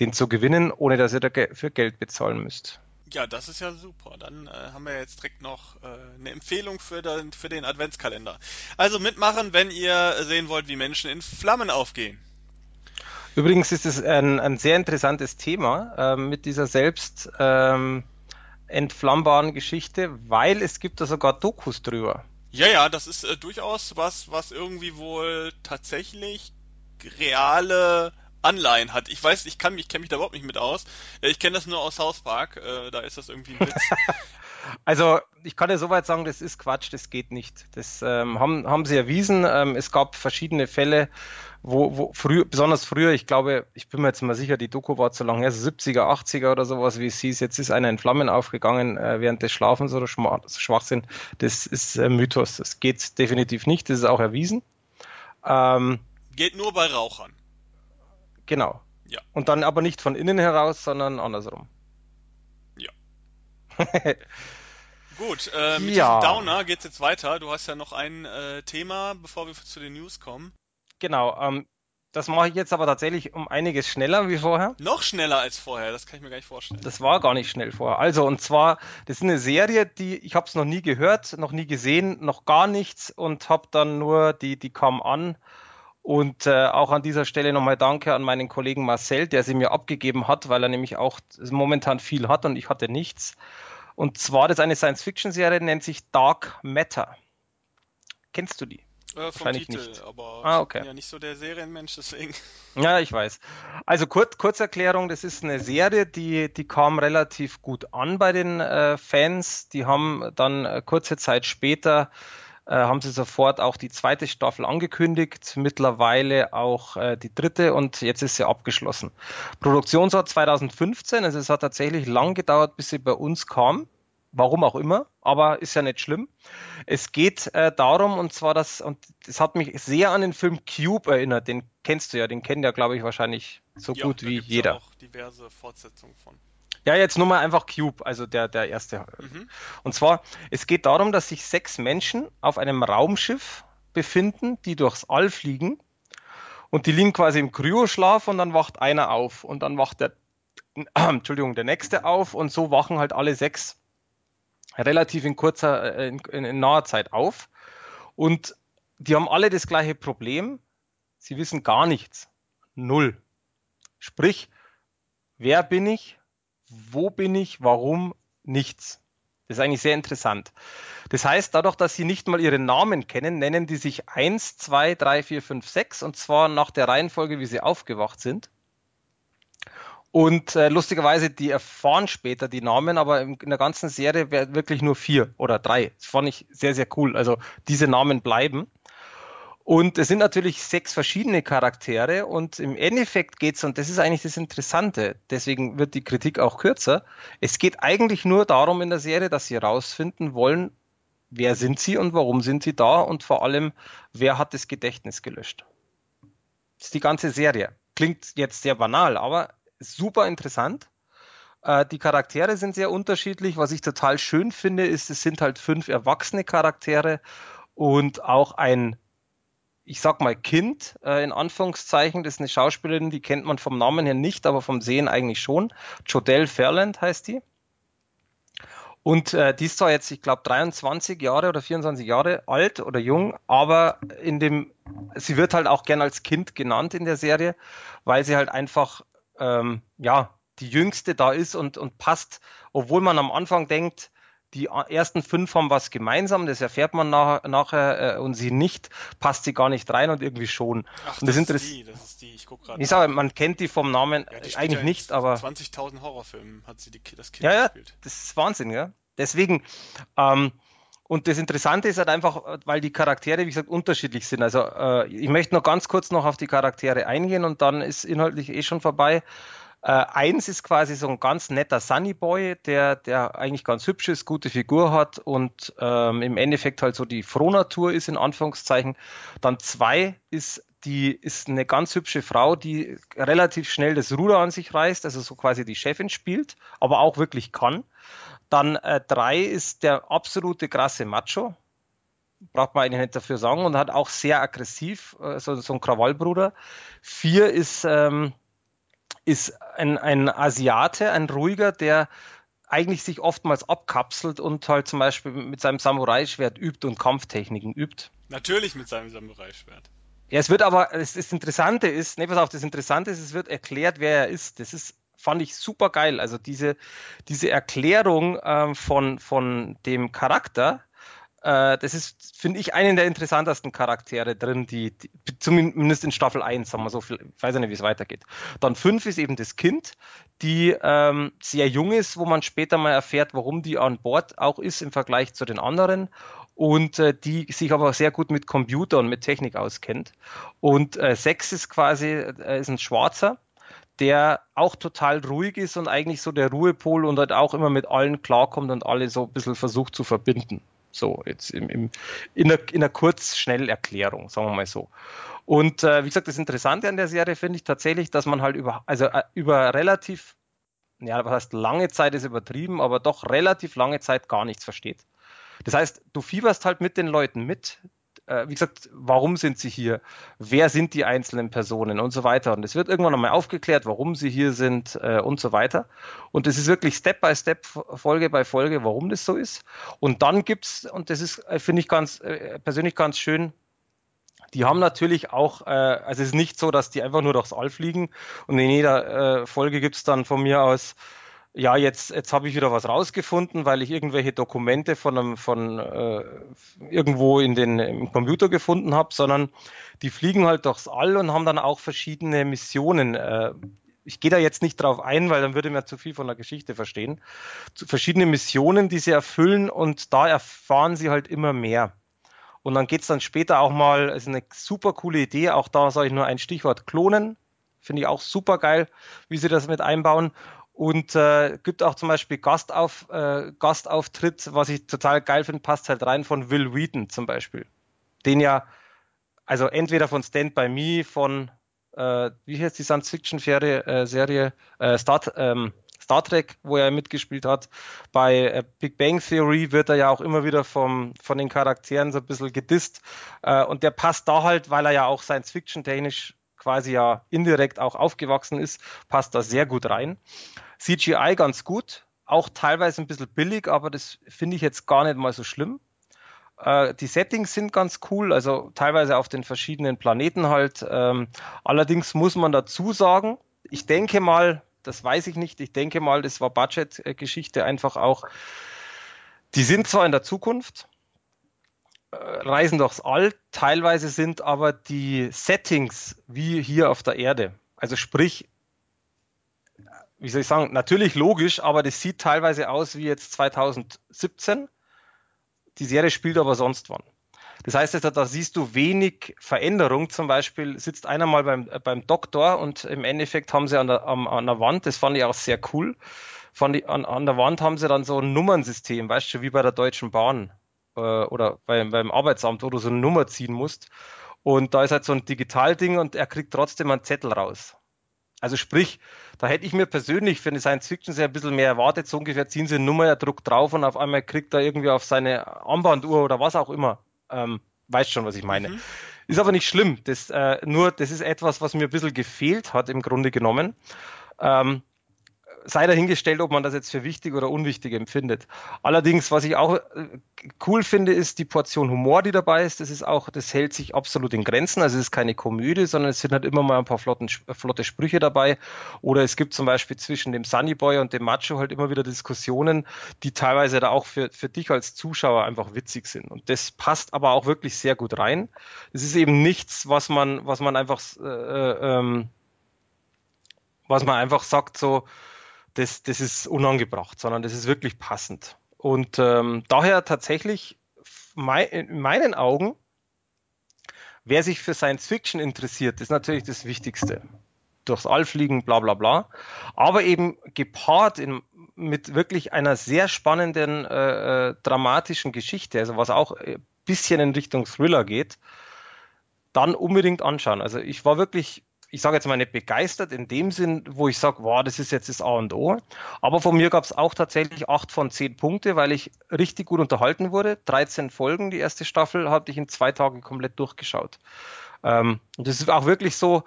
den zu gewinnen, ohne dass ihr dafür Geld bezahlen müsst. Ja, das ist ja super. Dann äh, haben wir jetzt direkt noch äh, eine Empfehlung für den, für den Adventskalender. Also mitmachen, wenn ihr sehen wollt, wie Menschen in Flammen aufgehen. Übrigens ist es ein, ein sehr interessantes Thema äh, mit dieser selbst ähm, entflammbaren Geschichte, weil es gibt da sogar Dokus drüber. Ja, ja, das ist äh, durchaus was, was irgendwie wohl tatsächlich reale Anleihen hat. Ich weiß, ich kann mich, kenne mich da überhaupt nicht mit aus. Äh, Ich kenne das nur aus South Park, äh, da ist das irgendwie ein Witz. Also ich kann ja soweit sagen, das ist Quatsch, das geht nicht. Das ähm, haben, haben sie erwiesen. Ähm, es gab verschiedene Fälle, wo, wo früh, besonders früher, ich glaube, ich bin mir jetzt mal sicher, die Doku war zu lang her, so 70er, 80er oder sowas, wie es hieß, jetzt ist einer in Flammen aufgegangen äh, während des Schlafens oder Schwachsinn. Das ist äh, Mythos. Das geht definitiv nicht, das ist auch erwiesen. Ähm, geht nur bei Rauchern. Genau. Ja. Und dann aber nicht von innen heraus, sondern andersrum. Gut, äh, mit ja. diesem Downer geht's jetzt weiter. Du hast ja noch ein äh, Thema, bevor wir zu den News kommen. Genau, ähm, das mache ich jetzt aber tatsächlich um einiges schneller wie vorher. Noch schneller als vorher, das kann ich mir gar nicht vorstellen. Das war gar nicht schnell vorher. Also, und zwar, das ist eine Serie, die ich habe es noch nie gehört, noch nie gesehen, noch gar nichts und habe dann nur, die, die kam an. Und äh, auch an dieser Stelle nochmal Danke an meinen Kollegen Marcel, der sie mir abgegeben hat, weil er nämlich auch momentan viel hat und ich hatte nichts. Und zwar, das ist eine Science-Fiction-Serie, nennt sich Dark Matter. Kennst du die? Äh, vom Titel, nicht. aber ah, okay. ich bin ja nicht so der Serienmensch, deswegen. Ja, ich weiß. Also kurz, Kurzerklärung, das ist eine Serie, die, die kam relativ gut an bei den äh, Fans. Die haben dann äh, kurze Zeit später haben sie sofort auch die zweite Staffel angekündigt, mittlerweile auch äh, die dritte und jetzt ist sie abgeschlossen. Produktionsort 2015, also es hat tatsächlich lang gedauert, bis sie bei uns kam. Warum auch immer, aber ist ja nicht schlimm. Es geht äh, darum, und zwar das, und das hat mich sehr an den Film Cube erinnert. Den kennst du ja, den kennt ja, glaube ich, wahrscheinlich so ja, gut wie jeder. Ja auch diverse Fortsetzungen von. Ja, jetzt nur mal einfach Cube, also der, der erste. Mhm. Und zwar, es geht darum, dass sich sechs Menschen auf einem Raumschiff befinden, die durchs All fliegen. Und die liegen quasi im Kryoschlaf und dann wacht einer auf. Und dann wacht der, äh, Entschuldigung, der nächste auf und so wachen halt alle sechs relativ in kurzer, äh, in, in naher Zeit auf. Und die haben alle das gleiche Problem. Sie wissen gar nichts. Null. Sprich, wer bin ich? Wo bin ich? Warum? Nichts. Das ist eigentlich sehr interessant. Das heißt, dadurch, dass sie nicht mal ihren Namen kennen, nennen die sich 1, 2, 3, 4, 5, 6 und zwar nach der Reihenfolge, wie sie aufgewacht sind. Und äh, lustigerweise, die erfahren später die Namen, aber in, in der ganzen Serie wirklich nur vier oder drei. Das fand ich sehr, sehr cool. Also diese Namen bleiben. Und es sind natürlich sechs verschiedene Charaktere und im Endeffekt geht's und das ist eigentlich das Interessante, deswegen wird die Kritik auch kürzer, es geht eigentlich nur darum in der Serie, dass sie herausfinden wollen, wer sind sie und warum sind sie da und vor allem, wer hat das Gedächtnis gelöscht. Das ist die ganze Serie. Klingt jetzt sehr banal, aber super interessant. Äh, die Charaktere sind sehr unterschiedlich. Was ich total schön finde, ist, es sind halt fünf erwachsene Charaktere und auch ein, ich sag mal, Kind, äh, in Anführungszeichen. Das ist eine Schauspielerin, die kennt man vom Namen her nicht, aber vom Sehen eigentlich schon. Jodelle Fairland heißt die. Und äh, die ist zwar jetzt, ich glaube, 23 Jahre oder 24 Jahre alt oder jung, aber in dem, sie wird halt auch gern als Kind genannt in der Serie, weil sie halt einfach ähm, ja, die jüngste da ist und, und passt, obwohl man am Anfang denkt, die ersten fünf haben was gemeinsam, das erfährt man nach, nachher äh, und sie nicht, passt sie gar nicht rein und irgendwie schon. Ach, und das, das ist die, das ist die, ich guck gerade. Ich sage, man kennt die vom Namen ja, die eigentlich ja nicht, aber 20.000 Horrorfilmen hat sie die, das Kind ja, gespielt. Ja, das ist Wahnsinn, ja. Deswegen ähm, und das Interessante ist halt einfach, weil die Charaktere, wie gesagt, unterschiedlich sind. Also äh, ich möchte noch ganz kurz noch auf die Charaktere eingehen und dann ist inhaltlich eh schon vorbei. Äh, eins ist quasi so ein ganz netter Sunny Boy, der, der eigentlich ganz hübsch ist, gute Figur hat und ähm, im Endeffekt halt so die Frohnatur ist, in Anführungszeichen. Dann zwei ist die ist eine ganz hübsche Frau, die relativ schnell das Ruder an sich reißt, also so quasi die Chefin spielt, aber auch wirklich kann. Dann äh, drei ist der absolute krasse Macho. Braucht man eigentlich nicht dafür sagen und hat auch sehr aggressiv, äh, so, so ein Krawallbruder. Vier ist, ähm, ist ein, ein Asiate, ein ruhiger, der eigentlich sich oftmals abkapselt und halt zum Beispiel mit seinem Samurai-Schwert übt und Kampftechniken übt. Natürlich mit seinem Samurai-Schwert. Ja, es wird aber, das, das Interessante ist, ne, pass auf, das Interessante ist, es wird erklärt, wer er ist. Das ist fand ich super geil. Also diese, diese Erklärung ähm, von, von dem Charakter äh, das ist, finde ich, einen der interessantesten Charaktere drin, die, die, zumindest in Staffel 1, sagen wir so, viel, ich weiß nicht, wie es weitergeht. Dann 5 ist eben das Kind, die ähm, sehr jung ist, wo man später mal erfährt, warum die an Bord auch ist im Vergleich zu den anderen und äh, die sich aber sehr gut mit Computer und mit Technik auskennt. Und äh, 6 ist quasi, äh, ist ein Schwarzer, der auch total ruhig ist und eigentlich so der Ruhepol und halt auch immer mit allen klarkommt und alle so ein bisschen versucht zu verbinden. So, jetzt im, im, in, einer, in einer Kurz-Schnell-Erklärung, sagen wir mal so. Und äh, wie gesagt, das Interessante an der Serie finde ich tatsächlich, dass man halt über, also äh, über relativ, ja, was heißt lange Zeit ist übertrieben, aber doch relativ lange Zeit gar nichts versteht. Das heißt, du fieberst halt mit den Leuten mit, wie gesagt, warum sind sie hier? Wer sind die einzelnen Personen und so weiter? Und es wird irgendwann einmal aufgeklärt, warum sie hier sind äh, und so weiter. Und das ist wirklich Step by Step, Folge bei Folge, warum das so ist. Und dann gibt's, und das ist, äh, finde ich ganz, äh, persönlich ganz schön, die haben natürlich auch, äh, also es ist nicht so, dass die einfach nur durchs All fliegen und in jeder äh, Folge gibt's dann von mir aus ja, jetzt, jetzt habe ich wieder was rausgefunden, weil ich irgendwelche Dokumente von einem, von äh, irgendwo in den im Computer gefunden habe, sondern die fliegen halt durchs All und haben dann auch verschiedene Missionen. Äh, ich gehe da jetzt nicht drauf ein, weil dann würde man zu viel von der Geschichte verstehen. Zu verschiedene Missionen, die sie erfüllen und da erfahren sie halt immer mehr. Und dann geht's dann später auch mal, ist eine super coole Idee, auch da sage ich nur ein Stichwort Klonen. Finde ich auch super geil, wie sie das mit einbauen und äh, gibt auch zum Beispiel Gastauf, äh, Gastauftritt, was ich total geil finde, passt halt rein von Will Wheaton zum Beispiel. Den ja, also entweder von Stand By Me, von, äh, wie heißt die Science-Fiction-Serie, äh, Serie, äh, Star, ähm, Star Trek, wo er mitgespielt hat. Bei äh, Big Bang Theory wird er ja auch immer wieder vom, von den Charakteren so ein bisschen gedisst. Äh, und der passt da halt, weil er ja auch Science-Fiction-technisch quasi ja indirekt auch aufgewachsen ist, passt da sehr gut rein. CGI ganz gut, auch teilweise ein bisschen billig, aber das finde ich jetzt gar nicht mal so schlimm. Äh, die Settings sind ganz cool, also teilweise auf den verschiedenen Planeten halt. Ähm, allerdings muss man dazu sagen, ich denke mal, das weiß ich nicht, ich denke mal, das war Budget-Geschichte einfach auch. Die sind zwar in der Zukunft, reisen durchs All, teilweise sind aber die Settings wie hier auf der Erde. Also sprich, wie soll ich sagen, natürlich logisch, aber das sieht teilweise aus wie jetzt 2017. Die Serie spielt aber sonst wann. Das heißt, also, da siehst du wenig Veränderung. Zum Beispiel sitzt einer mal beim, äh, beim Doktor und im Endeffekt haben sie an der, an, an der Wand, das fand ich auch sehr cool, fand ich, an, an der Wand haben sie dann so ein Nummernsystem, weißt du, wie bei der Deutschen Bahn äh, oder beim, beim Arbeitsamt, wo du so eine Nummer ziehen musst. Und da ist halt so ein Digitalding und er kriegt trotzdem einen Zettel raus. Also sprich, da hätte ich mir persönlich für eine Science-Fiction-Serie ein bisschen mehr erwartet. So ungefähr ziehen sie eine Nummer, er druckt drauf und auf einmal kriegt er irgendwie auf seine Armbanduhr oder was auch immer. Ähm, weißt schon, was ich meine. Mhm. Ist aber nicht schlimm. Das, äh, nur, das ist etwas, was mir ein bisschen gefehlt hat im Grunde genommen. Ähm, sei dahingestellt, ob man das jetzt für wichtig oder unwichtig empfindet. Allerdings, was ich auch äh, cool finde, ist die Portion Humor, die dabei ist. Das ist auch, das hält sich absolut in Grenzen. Also es ist keine Komödie, sondern es sind halt immer mal ein paar flotten, flotte Sprüche dabei. Oder es gibt zum Beispiel zwischen dem Sunny Boy und dem Macho halt immer wieder Diskussionen, die teilweise da auch für, für dich als Zuschauer einfach witzig sind. Und das passt aber auch wirklich sehr gut rein. Es ist eben nichts, was man, was man einfach, äh, äh ähm, was man einfach sagt so, das, das ist unangebracht, sondern das ist wirklich passend. Und ähm, daher tatsächlich in meinen Augen, wer sich für Science Fiction interessiert, ist natürlich das Wichtigste. Durchs All fliegen, bla bla bla. Aber eben gepaart in, mit wirklich einer sehr spannenden, äh, äh dramatischen Geschichte, also was auch ein bisschen in Richtung Thriller geht, dann unbedingt anschauen. Also ich war wirklich ich sage jetzt mal nicht begeistert in dem Sinn, wo ich sage, wow, das ist jetzt das A und O. Aber von mir gab es auch tatsächlich acht von zehn Punkte, weil ich richtig gut unterhalten wurde. 13 Folgen, die erste Staffel, habe ich in zwei Tagen komplett durchgeschaut. Ähm, und das ist auch wirklich so,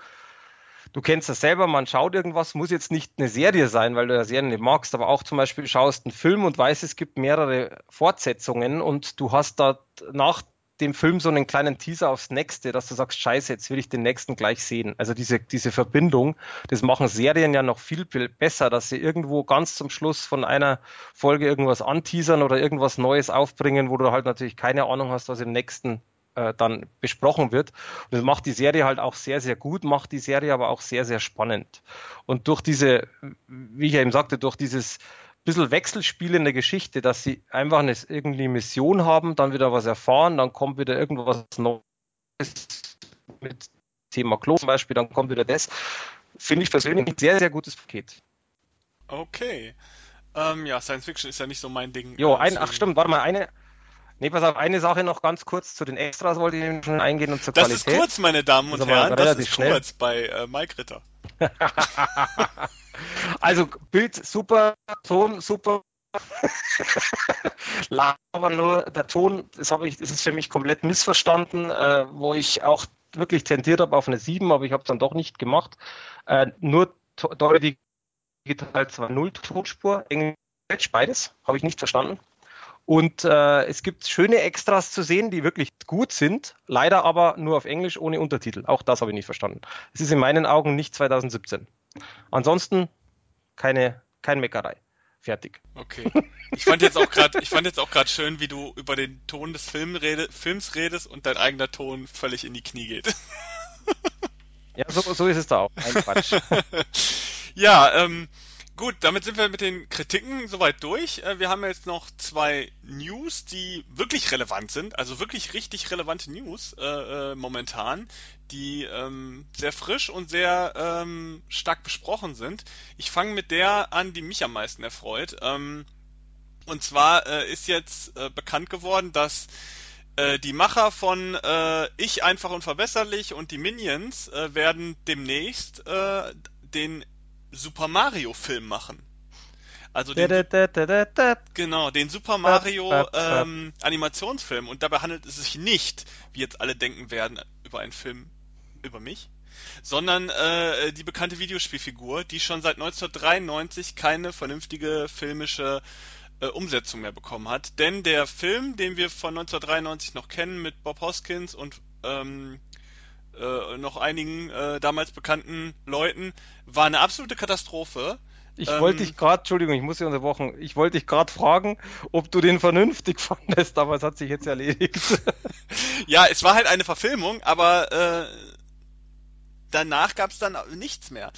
du kennst das selber, man schaut irgendwas, muss jetzt nicht eine Serie sein, weil du ja Serien nicht magst, aber auch zum Beispiel schaust einen Film und weißt, es gibt mehrere Fortsetzungen und du hast da nach dem Film so einen kleinen Teaser aufs nächste, dass du sagst, scheiße, jetzt will ich den nächsten gleich sehen. Also diese, diese Verbindung, das machen Serien ja noch viel, viel besser, dass sie irgendwo ganz zum Schluss von einer Folge irgendwas anteasern oder irgendwas Neues aufbringen, wo du halt natürlich keine Ahnung hast, was im nächsten äh, dann besprochen wird. Und das macht die Serie halt auch sehr, sehr gut, macht die Serie aber auch sehr, sehr spannend. Und durch diese, wie ich ja eben sagte, durch dieses bisschen Wechselspiel in der Geschichte, dass sie einfach eine irgendwie Mission haben, dann wieder was erfahren, dann kommt wieder irgendwas Neues mit Thema Klo zum Beispiel, dann kommt wieder das. Finde ich persönlich ein sehr, sehr gutes Paket. Okay. Ähm, ja, Science Fiction ist ja nicht so mein Ding. Jo, ein, ach stimmt, warte mal, eine, Nee, pass auf, eine Sache noch ganz kurz zu den Extras wollte ich schon eingehen und zur das Qualität. Das ist kurz, meine Damen und Herren, das ist schnell. kurz bei äh, Mike Ritter. also Bild super, Ton super. aber nur der Ton, das habe ich, das ist für mich komplett missverstanden, äh, wo ich auch wirklich tendiert habe auf eine 7, aber ich habe es dann doch nicht gemacht. Äh, nur Dolby Digital zwar null Tonspur, Englisch, beides, habe ich nicht verstanden. Und äh, es gibt schöne Extras zu sehen, die wirklich gut sind, leider aber nur auf Englisch ohne Untertitel. Auch das habe ich nicht verstanden. Es ist in meinen Augen nicht 2017. Ansonsten keine, kein Meckerei. Fertig. Okay. Ich fand jetzt auch gerade, ich fand jetzt auch gerade schön, wie du über den Ton des Film rede, Films redest und dein eigener Ton völlig in die Knie geht. Ja, so, so ist es da auch. Ein Quatsch. ja, ähm, Gut, damit sind wir mit den Kritiken soweit durch. Äh, wir haben jetzt noch zwei News, die wirklich relevant sind, also wirklich richtig relevante News äh, äh, momentan, die ähm, sehr frisch und sehr ähm, stark besprochen sind. Ich fange mit der an, die mich am meisten erfreut. Ähm, und zwar äh, ist jetzt äh, bekannt geworden, dass äh, die Macher von Ich einfach und verbesserlich und die Minions werden demnächst den Super Mario Film machen. Also den, genau, den Super Mario ähm, Animationsfilm. Und dabei handelt es sich nicht, wie jetzt alle denken werden, über einen Film über mich, sondern äh, die bekannte Videospielfigur, die schon seit 1993 keine vernünftige filmische äh, Umsetzung mehr bekommen hat. Denn der Film, den wir von 1993 noch kennen mit Bob Hoskins und ähm, äh, noch einigen äh, damals bekannten Leuten, war eine absolute Katastrophe. Ich ähm, wollte dich gerade, Entschuldigung, ich muss Sie unterbrochen, ich wollte dich gerade fragen, ob du den vernünftig fandest, aber es hat sich jetzt erledigt. ja, es war halt eine Verfilmung, aber äh, danach gab es dann nichts mehr.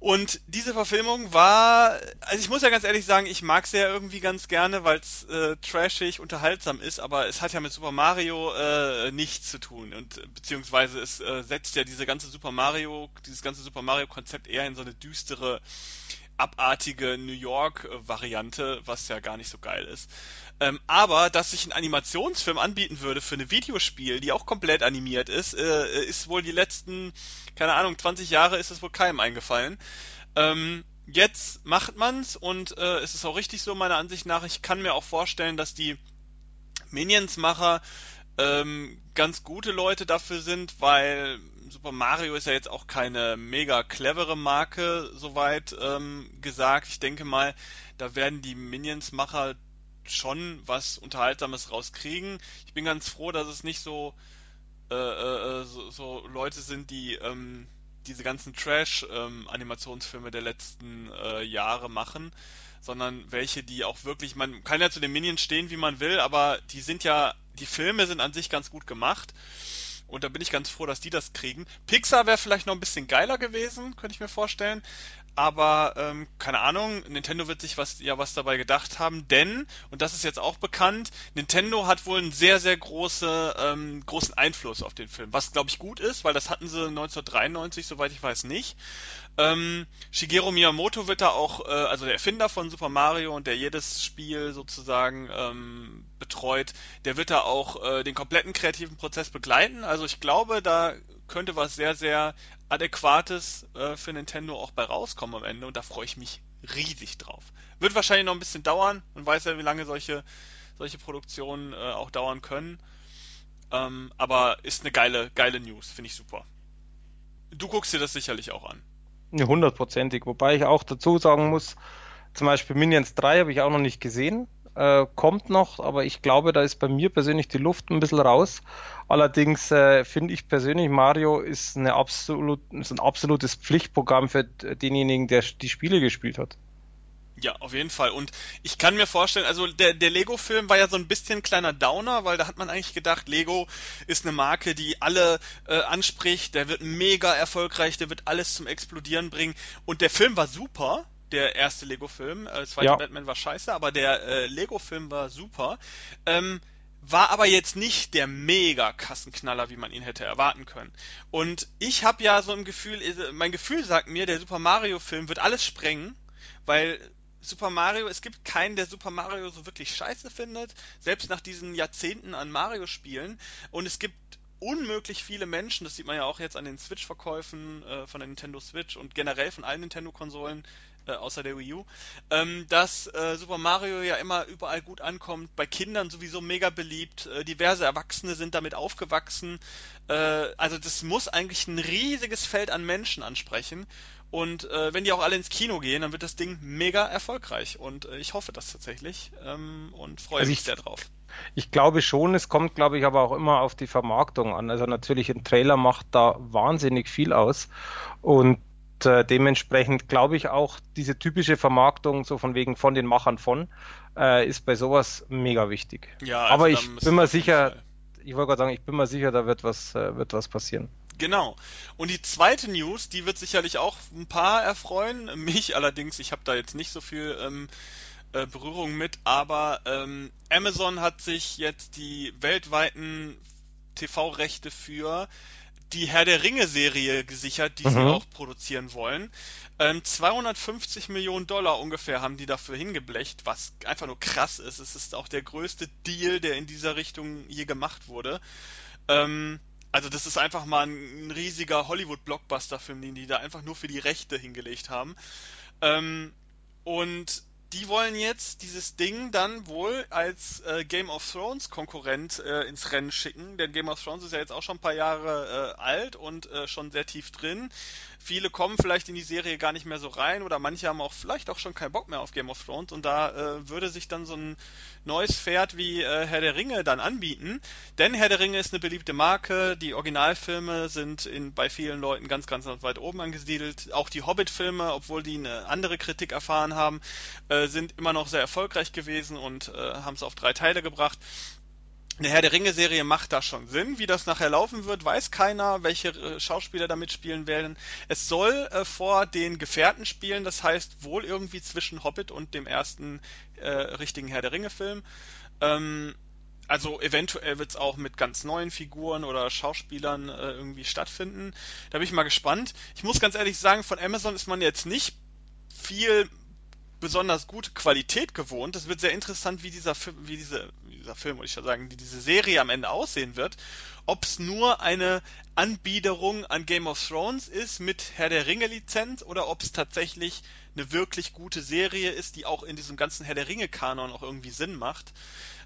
Und diese Verfilmung war, also ich muss ja ganz ehrlich sagen, ich mag sie ja irgendwie ganz gerne, weil es äh, trashig, unterhaltsam ist, aber es hat ja mit Super Mario äh, nichts zu tun und beziehungsweise es äh, setzt ja diese ganze Super Mario, dieses ganze Super Mario Konzept eher in so eine düstere, abartige New York Variante, was ja gar nicht so geil ist. Ähm, aber dass sich ein Animationsfilm anbieten würde für eine Videospiel, die auch komplett animiert ist, äh, ist wohl die letzten, keine Ahnung, 20 Jahre ist es wohl keinem eingefallen. Ähm, jetzt macht man's und äh, es ist auch richtig so meiner Ansicht nach. Ich kann mir auch vorstellen, dass die Minions-Macher ähm, ganz gute Leute dafür sind, weil Super Mario ist ja jetzt auch keine mega clevere Marke, soweit ähm, gesagt. Ich denke mal, da werden die Minions-Macher schon was Unterhaltsames rauskriegen. Ich bin ganz froh, dass es nicht so, äh, äh, so, so Leute sind, die ähm, diese ganzen Trash-Animationsfilme ähm, der letzten äh, Jahre machen, sondern welche, die auch wirklich, man kann ja zu den Minions stehen, wie man will, aber die sind ja, die Filme sind an sich ganz gut gemacht. Und da bin ich ganz froh, dass die das kriegen. Pixar wäre vielleicht noch ein bisschen geiler gewesen, könnte ich mir vorstellen aber ähm, keine Ahnung, Nintendo wird sich was ja was dabei gedacht haben, denn und das ist jetzt auch bekannt, Nintendo hat wohl einen sehr sehr große ähm, großen Einfluss auf den Film, was glaube ich gut ist, weil das hatten sie 1993 soweit ich weiß nicht. Ähm, Shigeru Miyamoto wird da auch, äh, also der Erfinder von Super Mario und der jedes Spiel sozusagen ähm, betreut, der wird da auch äh, den kompletten kreativen Prozess begleiten. Also ich glaube, da könnte was sehr, sehr Adäquates äh, für Nintendo auch bei rauskommen am Ende und da freue ich mich riesig drauf. Wird wahrscheinlich noch ein bisschen dauern. Man weiß ja, wie lange solche, solche Produktionen äh, auch dauern können. Ähm, aber ist eine geile, geile News, finde ich super. Du guckst dir das sicherlich auch an. Hundertprozentig. Wobei ich auch dazu sagen muss, zum Beispiel Minions 3 habe ich auch noch nicht gesehen. Äh, kommt noch, aber ich glaube, da ist bei mir persönlich die Luft ein bisschen raus. Allerdings äh, finde ich persönlich, Mario ist, eine absolut, ist ein absolutes Pflichtprogramm für denjenigen, der die Spiele gespielt hat. Ja, auf jeden Fall. Und ich kann mir vorstellen, also der, der Lego-Film war ja so ein bisschen kleiner Downer, weil da hat man eigentlich gedacht, Lego ist eine Marke, die alle äh, anspricht, der wird mega erfolgreich, der wird alles zum Explodieren bringen. Und der Film war super, der erste Lego-Film. Äh, zweite ja. Batman war scheiße, aber der äh, Lego-Film war super. Ähm, war aber jetzt nicht der mega Kassenknaller, wie man ihn hätte erwarten können. Und ich habe ja so ein Gefühl, äh, mein Gefühl sagt mir, der Super Mario Film wird alles sprengen, weil Super Mario, es gibt keinen, der Super Mario so wirklich scheiße findet, selbst nach diesen Jahrzehnten an Mario-Spielen. Und es gibt unmöglich viele Menschen, das sieht man ja auch jetzt an den Switch-Verkäufen äh, von der Nintendo Switch und generell von allen Nintendo-Konsolen, äh, außer der Wii U, ähm, dass äh, Super Mario ja immer überall gut ankommt, bei Kindern sowieso mega beliebt, äh, diverse Erwachsene sind damit aufgewachsen. Äh, also das muss eigentlich ein riesiges Feld an Menschen ansprechen. Und äh, wenn die auch alle ins Kino gehen, dann wird das Ding mega erfolgreich. Und ich hoffe das tatsächlich ähm, und freue also mich sehr drauf. Ich glaube schon, es kommt, glaube ich, aber auch immer auf die Vermarktung an. Also natürlich ein Trailer macht da wahnsinnig viel aus. Und äh, dementsprechend glaube ich auch, diese typische Vermarktung, so von wegen von den Machern von, äh, ist bei sowas mega wichtig. Ja, also aber ich bin mir sicher, ich wollte gerade sagen, ich bin mir sicher, da wird was, äh, wird was passieren. Genau. Und die zweite News, die wird sicherlich auch ein paar erfreuen. Mich allerdings, ich habe da jetzt nicht so viel ähm, äh, Berührung mit, aber ähm, Amazon hat sich jetzt die weltweiten TV-Rechte für die Herr der Ringe-Serie gesichert, die mhm. sie auch produzieren wollen. Ähm, 250 Millionen Dollar ungefähr haben die dafür hingeblecht, was einfach nur krass ist. Es ist auch der größte Deal, der in dieser Richtung je gemacht wurde. Ähm, also das ist einfach mal ein, riesiger Hollywood-Blockbuster-Film, den die da einfach nur für die Rechte hingelegt haben. Ähm, und die wollen jetzt dieses Ding dann wohl als äh, Game of Thrones Konkurrent äh, ins Rennen schicken, denn Game of Thrones ist ja jetzt auch schon ein paar Jahre äh, alt und äh, schon sehr tief drin. Viele kommen vielleicht in die Serie gar nicht mehr so rein oder manche haben auch vielleicht auch schon keinen Bock mehr auf Game of Thrones. Und da äh, würde sich dann so ein neues Pferd wie äh, Herr der Ringe dann anbieten, denn Herr der Ringe ist eine beliebte Marke, die Originalfilme sind in, bei vielen Leuten ganz, ganz weit oben angesiedelt, auch die Hobbit-Filme, obwohl die eine andere Kritik erfahren haben, äh, sind immer noch sehr erfolgreich gewesen und äh, haben es auf drei Teile gebracht. Eine Herr der Ringe-Serie macht da schon Sinn. Wie das nachher laufen wird, weiß keiner, welche äh, Schauspieler da mitspielen werden. Es soll äh, vor den Gefährten spielen, das heißt wohl irgendwie zwischen Hobbit und dem ersten äh, richtigen Herr der Ringe-Film. Ähm, also eventuell wird es auch mit ganz neuen Figuren oder Schauspielern äh, irgendwie stattfinden. Da bin ich mal gespannt. Ich muss ganz ehrlich sagen, von Amazon ist man jetzt nicht viel besonders gute Qualität gewohnt. Es wird sehr interessant, wie dieser Film, wie diese, dieser Film, würde ich ja sagen, wie diese Serie am Ende aussehen wird. Ob es nur eine Anbiederung an Game of Thrones ist mit Herr der Ringe Lizenz oder ob es tatsächlich eine wirklich gute Serie ist, die auch in diesem ganzen Herr der Ringe Kanon auch irgendwie Sinn macht.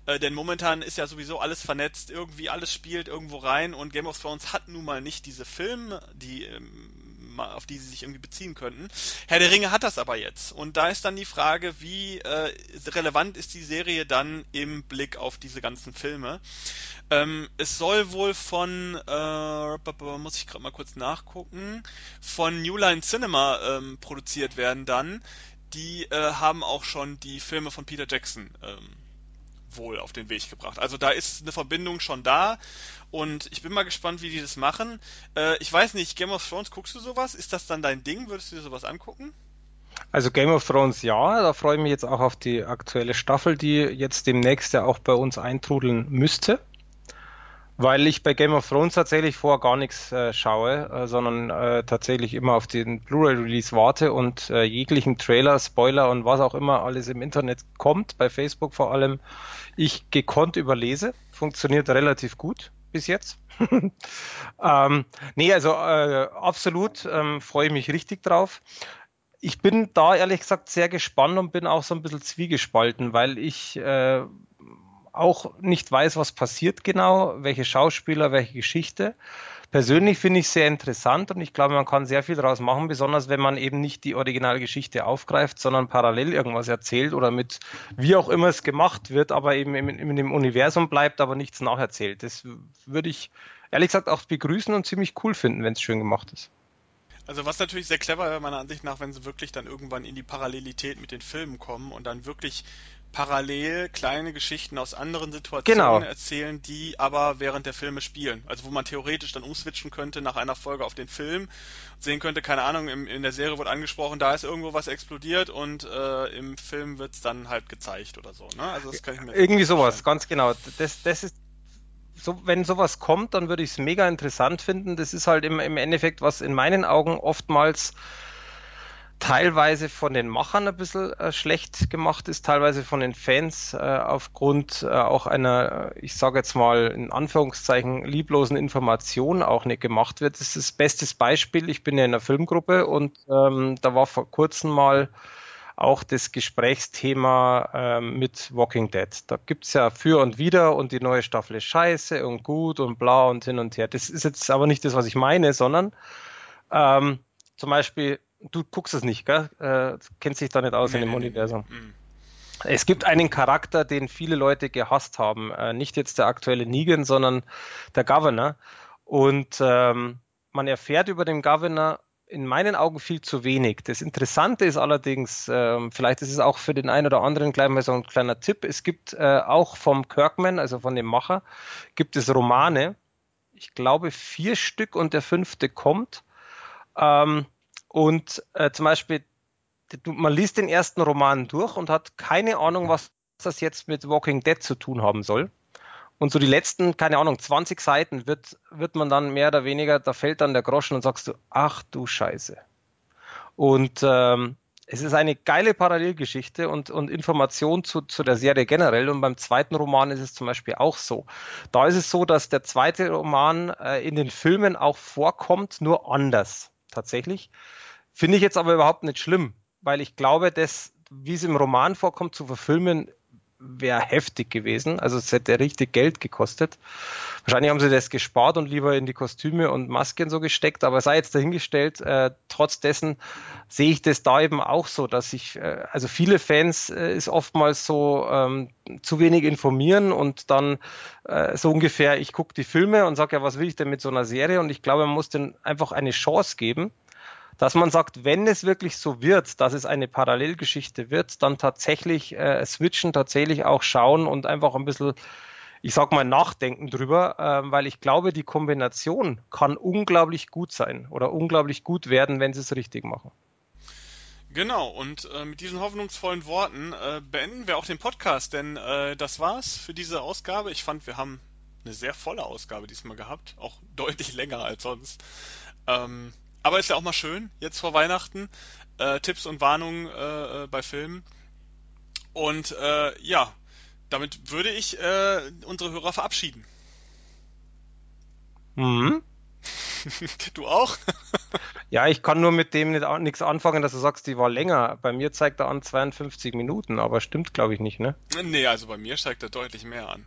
Äh, denn momentan ist ja sowieso alles vernetzt, irgendwie alles spielt irgendwo rein und Game of Thrones hat nun mal nicht diese Filme, die ähm, auf die sie sich irgendwie beziehen könnten. Herr der Ringe hat das aber jetzt. Und da ist dann die Frage, wie äh, relevant ist die Serie dann im Blick auf diese ganzen Filme. Ähm, es soll wohl von, äh, muss ich gerade mal kurz nachgucken, von New Line Cinema ähm, produziert werden dann. Die äh, haben auch schon die Filme von Peter Jackson ähm, wohl auf den Weg gebracht. Also da ist eine Verbindung schon da und ich bin mal gespannt, wie die das machen. Äh, ich weiß nicht, Game of Thrones, guckst du sowas? Ist das dann dein Ding? Würdest du dir sowas angucken? Also Game of Thrones ja, da freue ich mich jetzt auch auf die aktuelle Staffel, die jetzt demnächst ja auch bei uns eintrudeln müsste. Weil ich bei Game of Thrones tatsächlich vor gar nichts äh, schaue, äh, sondern äh, tatsächlich immer auf den Blu-ray-Release warte und äh, jeglichen Trailer, Spoiler und was auch immer alles im Internet kommt, bei Facebook vor allem, ich gekonnt überlese. Funktioniert relativ gut bis jetzt. ähm, nee, also äh, absolut ähm, freue ich mich richtig drauf. Ich bin da ehrlich gesagt sehr gespannt und bin auch so ein bisschen zwiegespalten, weil ich äh, auch nicht weiß, was passiert genau, welche Schauspieler, welche Geschichte. Persönlich finde ich sehr interessant und ich glaube, man kann sehr viel daraus machen, besonders wenn man eben nicht die Originalgeschichte aufgreift, sondern parallel irgendwas erzählt oder mit wie auch immer es gemacht wird, aber eben in, in dem Universum bleibt, aber nichts nacherzählt. Das würde ich ehrlich gesagt auch begrüßen und ziemlich cool finden, wenn es schön gemacht ist. Also was natürlich sehr clever wäre, meiner Ansicht nach, wenn sie wirklich dann irgendwann in die Parallelität mit den Filmen kommen und dann wirklich parallel kleine Geschichten aus anderen Situationen genau. erzählen, die aber während der Filme spielen. Also wo man theoretisch dann umswitchen könnte nach einer Folge auf den Film, sehen könnte, keine Ahnung, im, in der Serie wird angesprochen, da ist irgendwo was explodiert und äh, im Film wird es dann halt gezeigt oder so. Ne? Also das kann ich mir Irgendwie sowas, ganz genau. Das, das ist so, wenn sowas kommt, dann würde ich es mega interessant finden. Das ist halt im, im Endeffekt, was in meinen Augen oftmals teilweise von den Machern ein bisschen äh, schlecht gemacht ist, teilweise von den Fans äh, aufgrund äh, auch einer, ich sage jetzt mal in Anführungszeichen, lieblosen Information auch nicht gemacht wird. Das ist das beste Beispiel. Ich bin ja in einer Filmgruppe und ähm, da war vor kurzem mal auch das Gesprächsthema ähm, mit Walking Dead. Da gibt's ja für und wieder und die neue Staffel ist scheiße und gut und bla und hin und her. Das ist jetzt aber nicht das, was ich meine, sondern ähm, zum Beispiel du guckst es nicht, gell? Äh, kennst dich da nicht aus nee, in dem nee, Universum. Nee, mm. es gibt einen Charakter, den viele Leute gehasst haben. Äh, nicht jetzt der aktuelle Negan, sondern der Governor. Und ähm, man erfährt über den Governor in meinen Augen viel zu wenig. Das Interessante ist allerdings, ähm, vielleicht ist es auch für den einen oder anderen gleich mal so ein kleiner Tipp, es gibt äh, auch vom Kirkman, also von dem Macher, gibt es Romane, ich glaube vier Stück und der fünfte kommt. Ähm, und äh, zum Beispiel, man liest den ersten Roman durch und hat keine Ahnung, was das jetzt mit Walking Dead zu tun haben soll. Und so die letzten, keine Ahnung, 20 Seiten wird, wird man dann mehr oder weniger, da fällt dann der Groschen und sagst du, ach du Scheiße. Und ähm, es ist eine geile Parallelgeschichte und, und Information zu, zu der Serie generell. Und beim zweiten Roman ist es zum Beispiel auch so. Da ist es so, dass der zweite Roman äh, in den Filmen auch vorkommt, nur anders tatsächlich. Finde ich jetzt aber überhaupt nicht schlimm, weil ich glaube, dass, wie es im Roman vorkommt, zu verfilmen, wäre heftig gewesen. Also es hätte richtig Geld gekostet. Wahrscheinlich haben sie das gespart und lieber in die Kostüme und Masken so gesteckt, aber sei jetzt dahingestellt, äh, trotz dessen sehe ich das da eben auch so, dass ich, äh, also viele Fans äh, ist oftmals so ähm, zu wenig informieren und dann äh, so ungefähr, ich gucke die Filme und sage ja, was will ich denn mit so einer Serie? Und ich glaube, man muss denen einfach eine Chance geben dass man sagt, wenn es wirklich so wird, dass es eine Parallelgeschichte wird, dann tatsächlich äh, switchen, tatsächlich auch schauen und einfach ein bisschen, ich sag mal, nachdenken drüber, äh, weil ich glaube, die Kombination kann unglaublich gut sein oder unglaublich gut werden, wenn sie es richtig machen. Genau, und äh, mit diesen hoffnungsvollen Worten äh, beenden wir auch den Podcast, denn äh, das war's für diese Ausgabe. Ich fand, wir haben eine sehr volle Ausgabe diesmal gehabt, auch deutlich länger als sonst. Ähm, aber ist ja auch mal schön, jetzt vor Weihnachten, äh, Tipps und Warnungen äh, äh, bei Filmen. Und äh, ja, damit würde ich äh, unsere Hörer verabschieden. Mhm. du auch? ja, ich kann nur mit dem nichts anfangen, dass du sagst, die war länger. Bei mir zeigt er an 52 Minuten, aber stimmt, glaube ich, nicht, ne? Nee, also bei mir zeigt er deutlich mehr an.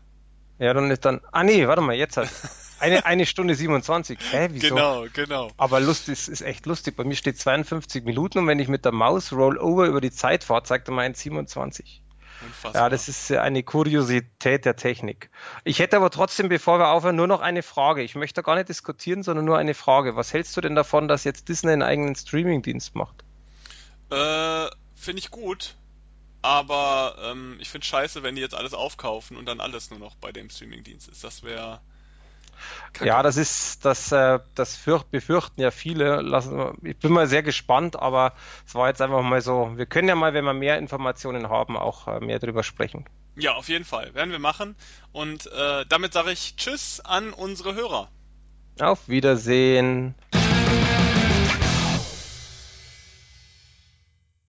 Ja, dann ist dann. Ah nee, warte mal, jetzt hat. Eine, eine Stunde 27. Hä, wieso? Genau, genau. Aber lustig, ist, ist echt lustig. Bei mir steht 52 Minuten und wenn ich mit der Maus Rollover über die Zeit fahre, zeigt er mal 27. Unfassbar. Ja, das ist eine Kuriosität der Technik. Ich hätte aber trotzdem, bevor wir aufhören, nur noch eine Frage. Ich möchte gar nicht diskutieren, sondern nur eine Frage. Was hältst du denn davon, dass jetzt Disney einen eigenen Streaming-Dienst macht? Äh, finde ich gut. Aber ähm, ich finde scheiße, wenn die jetzt alles aufkaufen und dann alles nur noch bei dem Streaming-Dienst ist. Das wäre Kacke. Ja, das ist, das, äh, das fürcht, befürchten ja viele. Lassen, ich bin mal sehr gespannt, aber es war jetzt einfach mal so. Wir können ja mal, wenn wir mehr Informationen haben, auch äh, mehr drüber sprechen. Ja, auf jeden Fall. Werden wir machen. Und äh, damit sage ich Tschüss an unsere Hörer. Auf Wiedersehen.